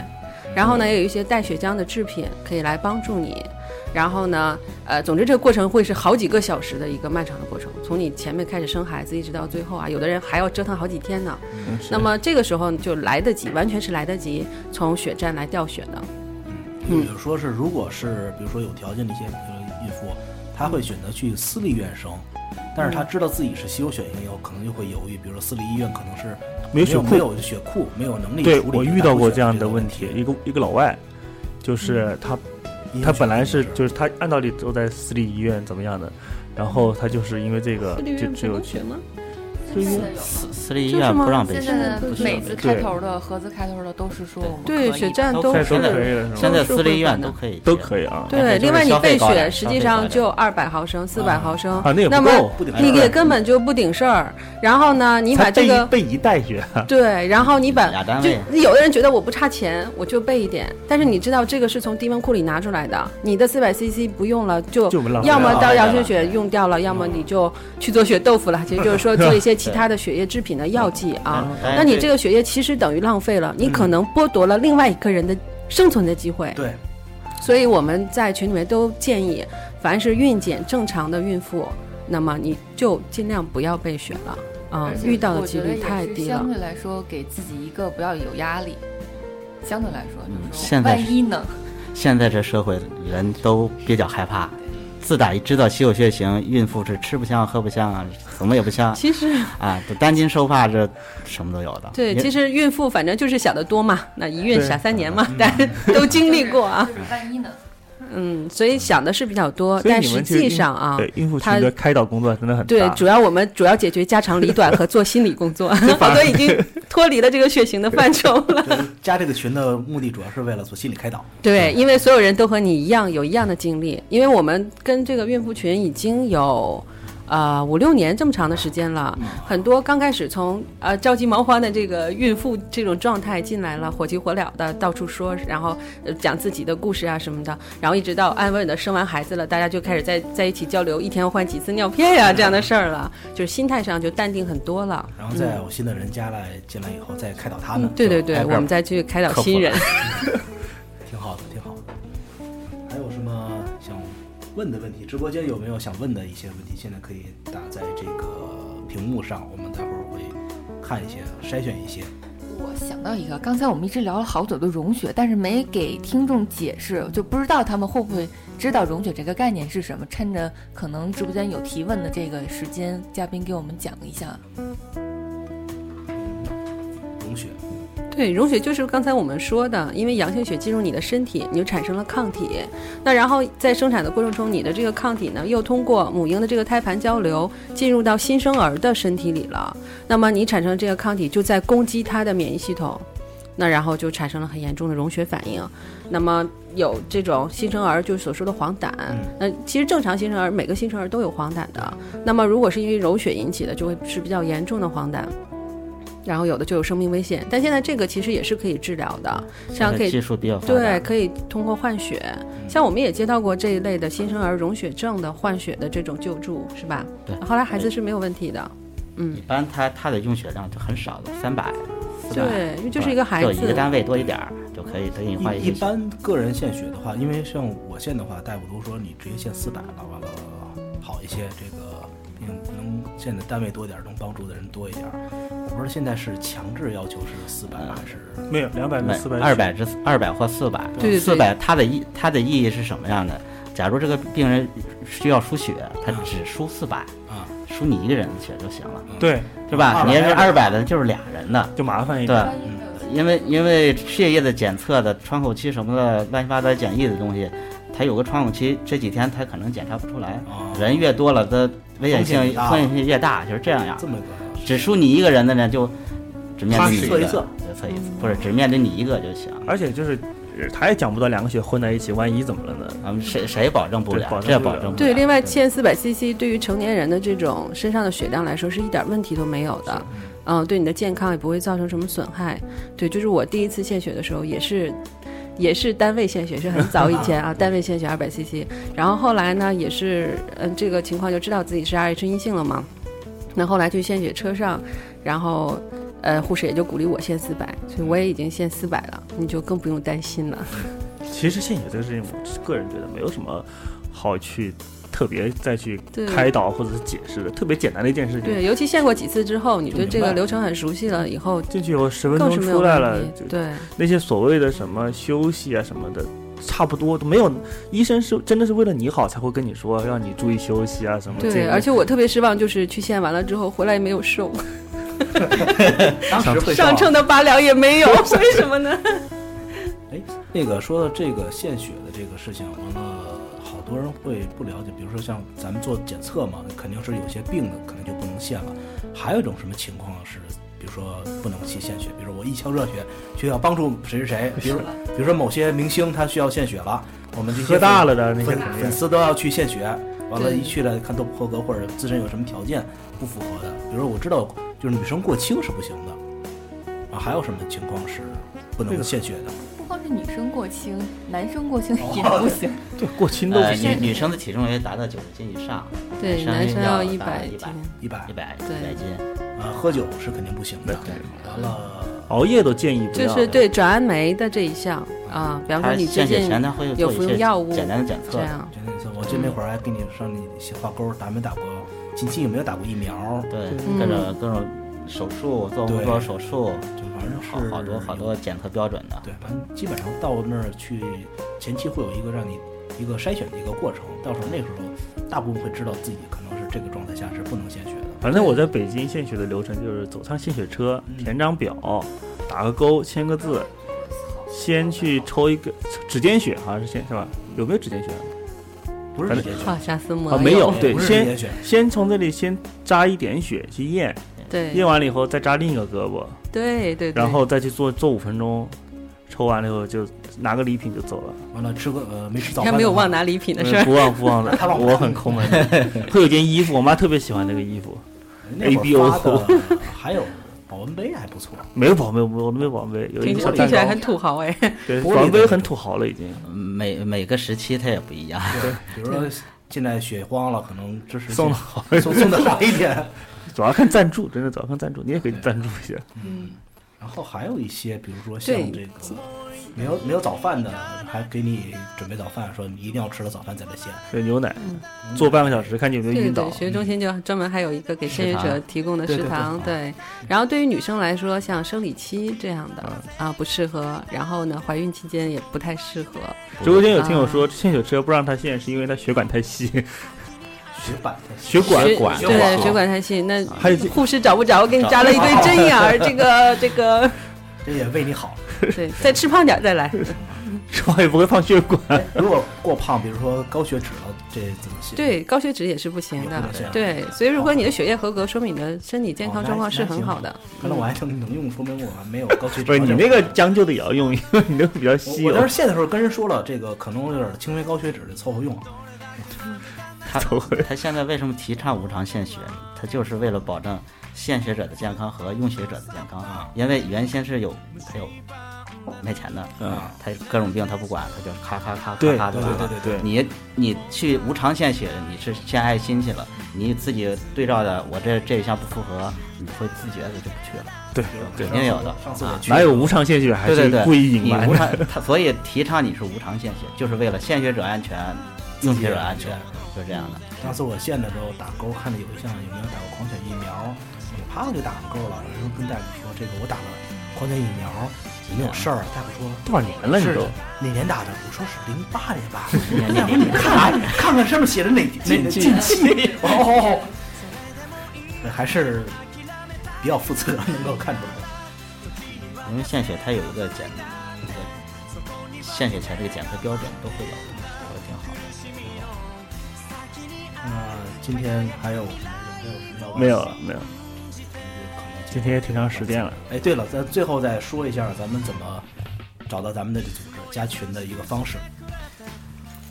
然后呢，也有一些带血浆的制品可以来帮助你。然后呢，呃，总之这个过程会是好几个小时的一个漫长的过程，从你前面开始生孩子一直到最后啊，有的人还要折腾好几天呢。嗯那么这个时候就来得及，完全是来得及从血站来调血的。嗯比如说是，如果是比如说有条件的一些呃孕妇，她会选择去私立医院生，但是他知道自己是稀有血型以后，可能就会犹豫，比如说私立医院可能是没有血库。没有血库，没有能力对处理我遇到过这样的问题，一个一个老外，就是他他本来是就是他按道理都在私立医院怎么样的，然后他就是因为这个就只有？现在有。私私立医就是吗院不让备现血，在美字开头的、合字开头的都是说我们对，血站都是现？在私立医院都可以都可以啊。对，另外你备血实际上点就二百毫升、四百毫升啊，那也那么你也根本就不顶事儿。然后呢，你把这个备一备一袋血，对，然后你把就有的人觉得我不差钱，我就备一点，但是你知道这个是从低温库里拿出来的，你的四百 CC 不用了就要么了到羊血血用掉了，要么你就去做血豆腐了，其实就是说 做一些其他的血液制品的药剂啊。哎那你这个血液其实等于浪费了，你可能剥夺了另外一个人的生存的机会。对，所以我们在群里面都建议，凡是孕检正常的孕妇，那么你就尽量不要备血了啊遇到的几率太低了相。对来说，给自己一个不要有压力。相对来说，就是说，现在万一呢？现在这社会人都比较害怕，自打一知道稀有血型，孕妇是吃不香喝不香啊，怎么也不香其实啊，都担惊受怕，这什么都有的。对，其实孕妇反正就是想得多嘛，那一孕对傻三年嘛，大家都经历过啊。就是万一呢？嗯，所以想的是比较多，但实际上啊，对孕妇他群的开导工作真的很。对，主要我们主要解决家长里短和 做心理工作，好多已经脱离了这个血型的范畴了。加这个群的目的主要是为了做心理开导。对，因为所有人都和你一样有一样的经历，因为我们跟这个孕妇群已经有。呃，五六年这么长的时间了，很多刚开始从呃着急忙慌的这个孕妇这种状态进来了，火急火燎的到处说，然后、呃、讲自己的故事啊什么的，然后一直到安稳的生完孩子了，大家就开始在在一起交流，一天要换几次尿片呀、这样的事儿了，就是心态上就淡定很多了。然后再有新的人加来进来以后，再开导他们嗯，，对对对，我们再去开导新人。挺好的，挺好的。问的问题？直播间有没有想问的一些问题？现在可以打在这个屏幕上，我们待会儿会看一些，筛选一些。我想到一个，刚才我们一直聊了好久的溶血，但是没给听众解释，就不知道他们会不会知道溶血这个概念是什么。趁着可能直播间有提问的这个时间，嘉宾给我们讲一下。溶血，对，溶血就是刚才我们说的，因为阳性血进入你的身体，你就产生了抗体。那然后在生产的过程中，你的这个抗体呢，又通过母婴的这个胎盘交流，进入到新生儿的身体里了。那么你产生这个抗体，就在攻击它的免疫系统。那然后就产生了很严重的溶血反应。那么有这种新生儿就是所说的黄疸，那其实正常新生儿每个新生儿都有黄疸的。那么如果是因为溶血引起的，就会是比较严重的黄疸。然后有的就有生命危险，但现在这个其实也是可以治疗的，像可以技术比较发达对，可以通过换血。像我们也接到过这一类的新生儿溶血症的换血的这种救助，是吧？对后来孩子是没有问题的。嗯一，般他他的用血量就很少的，三百、对，因为就是一个孩子就一个，单位多一点儿就可以，他给你换一一一。般个人献血的话，因为像我献的话，大夫都说你直接献四百了，完了好一些，这个并能献的单位多一点，能帮助的人多一点。我不知道现在是强制要求是四百还是没有两百跟四百二百至二百或四百，对四百它的意它的意义是什么样的？假如这个病人需要输血，他只输四百，啊？输你一个人的血就行了，对，是吧？你要是二百的，就是俩人的，就麻烦一点对。，因为因为血液的检测的窗口期什么的乱七八糟检疫的东西，它有个窗口期，这几天它可能检查不出来，哦人越多了，它危险性风险性越大，就是这样呀这。么个只输你一个人的呢，就只面对你一个，测一测就测一次，不是只面对你一个就行。而且就是呃他也讲不到两个血混在一起，万一怎么了呢？嗯，谁谁保证不了？保证不了这保证不了。对，另外千四百 CC 对于成年人的这种身上的血量来说是一点问题都没有的，嗯，对你的健康也不会造成什么损害。对，就是我第一次献血的时候也是。也是单位献血，是很早以前啊，单位献血二百 CC，然后后来呢，也是嗯、这个情况就知道自己是 RH 阴性了嘛。那后来去献血车上，然后呃护士也就鼓励我献四百，所以我也已经献四百了，你就更不用担心了。其实献血这个事情，我个人觉得没有什么好去特别再去开导或者是解释的，特别简单的一件事情。对，尤其献过几次之后，你对这个流程很熟悉了，以后进去以后十分钟出来了。对，那些所谓的什么休息啊什么的，差不多都没有。医生是真的是为了你好才会跟你说，让你注意休息啊什么。这对，而且我特别失望，就是去献完了之后回来也没有瘦，当时会上秤的八两也没有，为什么呢？哎那个说到这个献血的这个事情，完了，好多人会不了解，比如说像咱们做检测嘛，肯定是有些病的可能就不能献了。还有一种什么情况是，比如说不能去献血，比如说我一腔热血，需要帮助谁谁谁，比如比如说某些明星他需要献血了，我们这些喝大了的那些粉丝。都要去献血，完了，一去了看都不合格，或者自身有什么条件不符合的，比如说我知道就是女生过轻是不行的，啊，还有什么情况是不能献血的？不光是女生过轻，男生过轻也不行。对过轻都呃，不行。女女生的体重也达到九十斤以上，对，男生要要一百斤一百，一百一百一对百斤。啊，喝酒是肯定不行的。对完了，熬夜都建议不要。就是对转氨酶的这一项啊，比方说你最近有服用药物简单的检测这，样，就那次我记得那会儿还给你上你写画勾，打没打过？近期有没有打过疫苗？对嗯各种各种手术做不对做手术，就反正好是好多好多检测标准的。对，反正基本上到那儿去，前期会有一个让你一个筛选的一个过程，到时候那时候大部分会知道自己可能是这个状态下是不能献血的。反正我在北京献血的流程就是走上献血车，嗯填张表，打个勾，签个字，先去抽一个指尖血，好像是先是吧？有没有指尖血？不是指尖血，啊没有对先先从这里先扎一点血去验，对印完了以后再扎另一个胳膊，对对，对然后再去做做五分钟，抽完了以后就拿个礼品就走了。完了吃个呃没吃早应该饭，没有忘拿礼品的事儿。嗯不忘不忘的他忘，我很抠门的。会有件衣服，我妈特别喜欢那个衣服，ABO 还有保温杯还不错，没有保温杯，我都没有保温杯，有一听个小蛋糕听起来很。土豪哎，对，保温杯很土豪了已经。每每个时期它也不一样。比如说现在雪荒了，可能支持送的好送送的好一点。主要看赞助，真的主要看赞助，你也可以赞助一下。嗯，然后还有一些，比如说像这个没有没有早饭的，还给你准备早饭，说你一定要吃了早饭再来献。对，牛奶，坐半个小时，看你有没有晕倒对对对，。血液中心就专门还有一个给献血者提供的对对对食堂，对。然后对于女生来说，像生理期这样的啊不适合，然后呢怀孕期间也不太适合。直播间有听友说，献血车不让他献，是因为他血管太细。血管血管血管对血管太细，那还有护士找不着，给你扎了一堆针眼儿，这个这个，这也为你好。对，再吃胖点再来。吃胖也不会胖血管。如果过胖，比如说高血脂了，这怎么行？对，高血脂也是不行的。对，所以如果你的血液合格，说明你的身体健康状况是很好的。可能我还能能用，说明我没有高血脂。不是你那个将就的也要用，因为你那个比较稀有我我当。时献的时候跟人说了，这个可能有点轻微高血脂，凑合用。他 他现在为什么提倡无偿献血？他就是为了保证献血者的健康和用血者的健康啊。因为原先是有他有没钱的，嗯他各种病他不管，他就咔咔咔咔对咔咔的对对对对对，你你去无偿献血，你是献爱心去了，你自己对照的我这这一项不符合，你会自觉的就不去了，对对肯定有的。上次哪有无偿献血还对对对，是故意隐瞒他所以提倡你是无偿献血，就是为了献血者安全，用血者安全，就是这样的。上次我献的时候打勾，看着有一项有没有打过狂犬疫苗，我啪我就打上勾了，然后跟大夫说这个我打了狂犬疫苗，没有事儿。大夫说多少年了你是都？哪年打的？我说是零八年吧。大夫你看看看上面写的哪 哪近期。哦，还是比较负责，能够看出来。因为献血它有一个检一个献血前这个检测标准都会有，那今天还有没有了，没有。今天也挺长时间了。哎，对了，咱最后再说一下咱们怎么找到咱们的这组织加群的一个方式。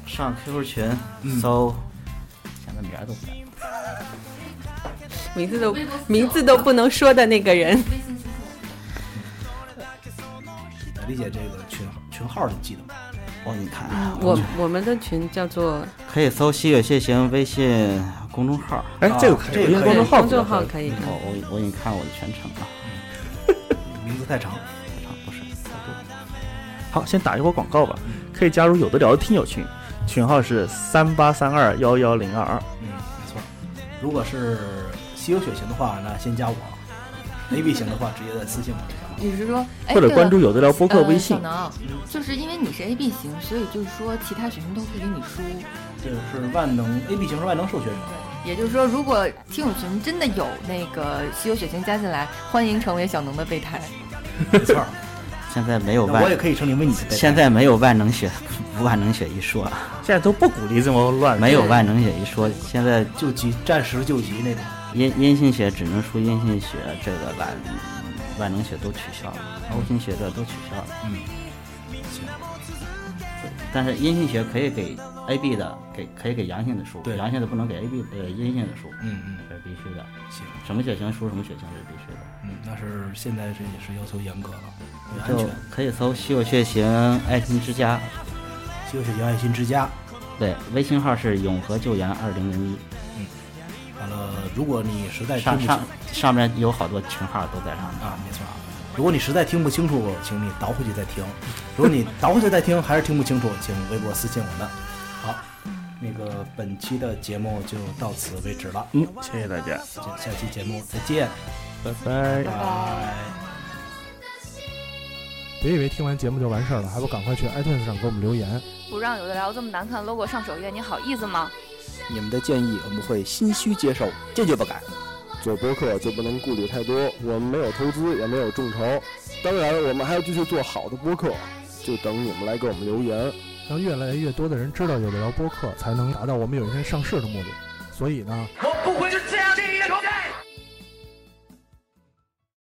上 QQ 群嗯搜，现在名儿都。名字都名字都不能说的那个人，微信私理解这个群群号你记得吗？哦，你看啊，我我们的群叫做可以搜“吸血血型”微信公众号。哎，这个可以，这个公众号公众号可以看。我我我给你看我的全程啊，名字太长。太长不是太多。好，先打一会儿广告吧。可以加入有的聊的听友群，群号是三八三二幺幺零二二。嗯，没错。如果是稀有血型的话，那先加我；AB 型的话，直接在私信我就行了。你是说，哎或者关注有的聊播客微信呃、小能，就是因为你是 AB 型，所以就是说其他学生都可以给你输。这个是万能 AB 型是万能受血者，也就是说，如果听友群真的有那个稀有血型加进来，欢迎成为小能的备胎。没错。现在没有万我也，可以成为你的备胎。现在没有万能血，万能血一说，现在都不鼓励这么乱。没有万能血一说。现在救急，暂时救急那种。阴阴性血只能输阴性血，这个万万能血都取消了，O 型血这都取消了。嗯，行，但是阴性血可以给 AB 的，给可以给阳性的输，对阳性的不能给 AB 呃阴性的输，嗯嗯，这是必须的。行，什么血型输什么血型是必须的。嗯，那是现在这也是要求严格了，就。可以搜稀有血型爱心之家，稀有血型爱心之家。对，微信号是永和救援二零零一，完了，如果你实在听不清上上上面有好多群号都在上面。啊，没错啊。如果你实在听不清楚，请你倒回去再听。如果你倒回去再听还是听不清楚，请微博私信我们。好，那个本期的节目就到此为止了，嗯，谢谢大家，下期节目再见，拜拜。拜拜。别以为听完节目就完事儿了，还不赶快去 iTunes 上给我们留言。不让有的聊这么难看 logo 上首页，你好意思吗？你们的建议我们会心虚接受，坚决不改。做播客就不能顾虑太多，我们没有投资，也没有众筹，当然我们还要继续做好的播客，就等你们来给我们留言。让越来越多的人知道有的聊播客，才能达到我们有一天上市的目的。所以呢，我不会是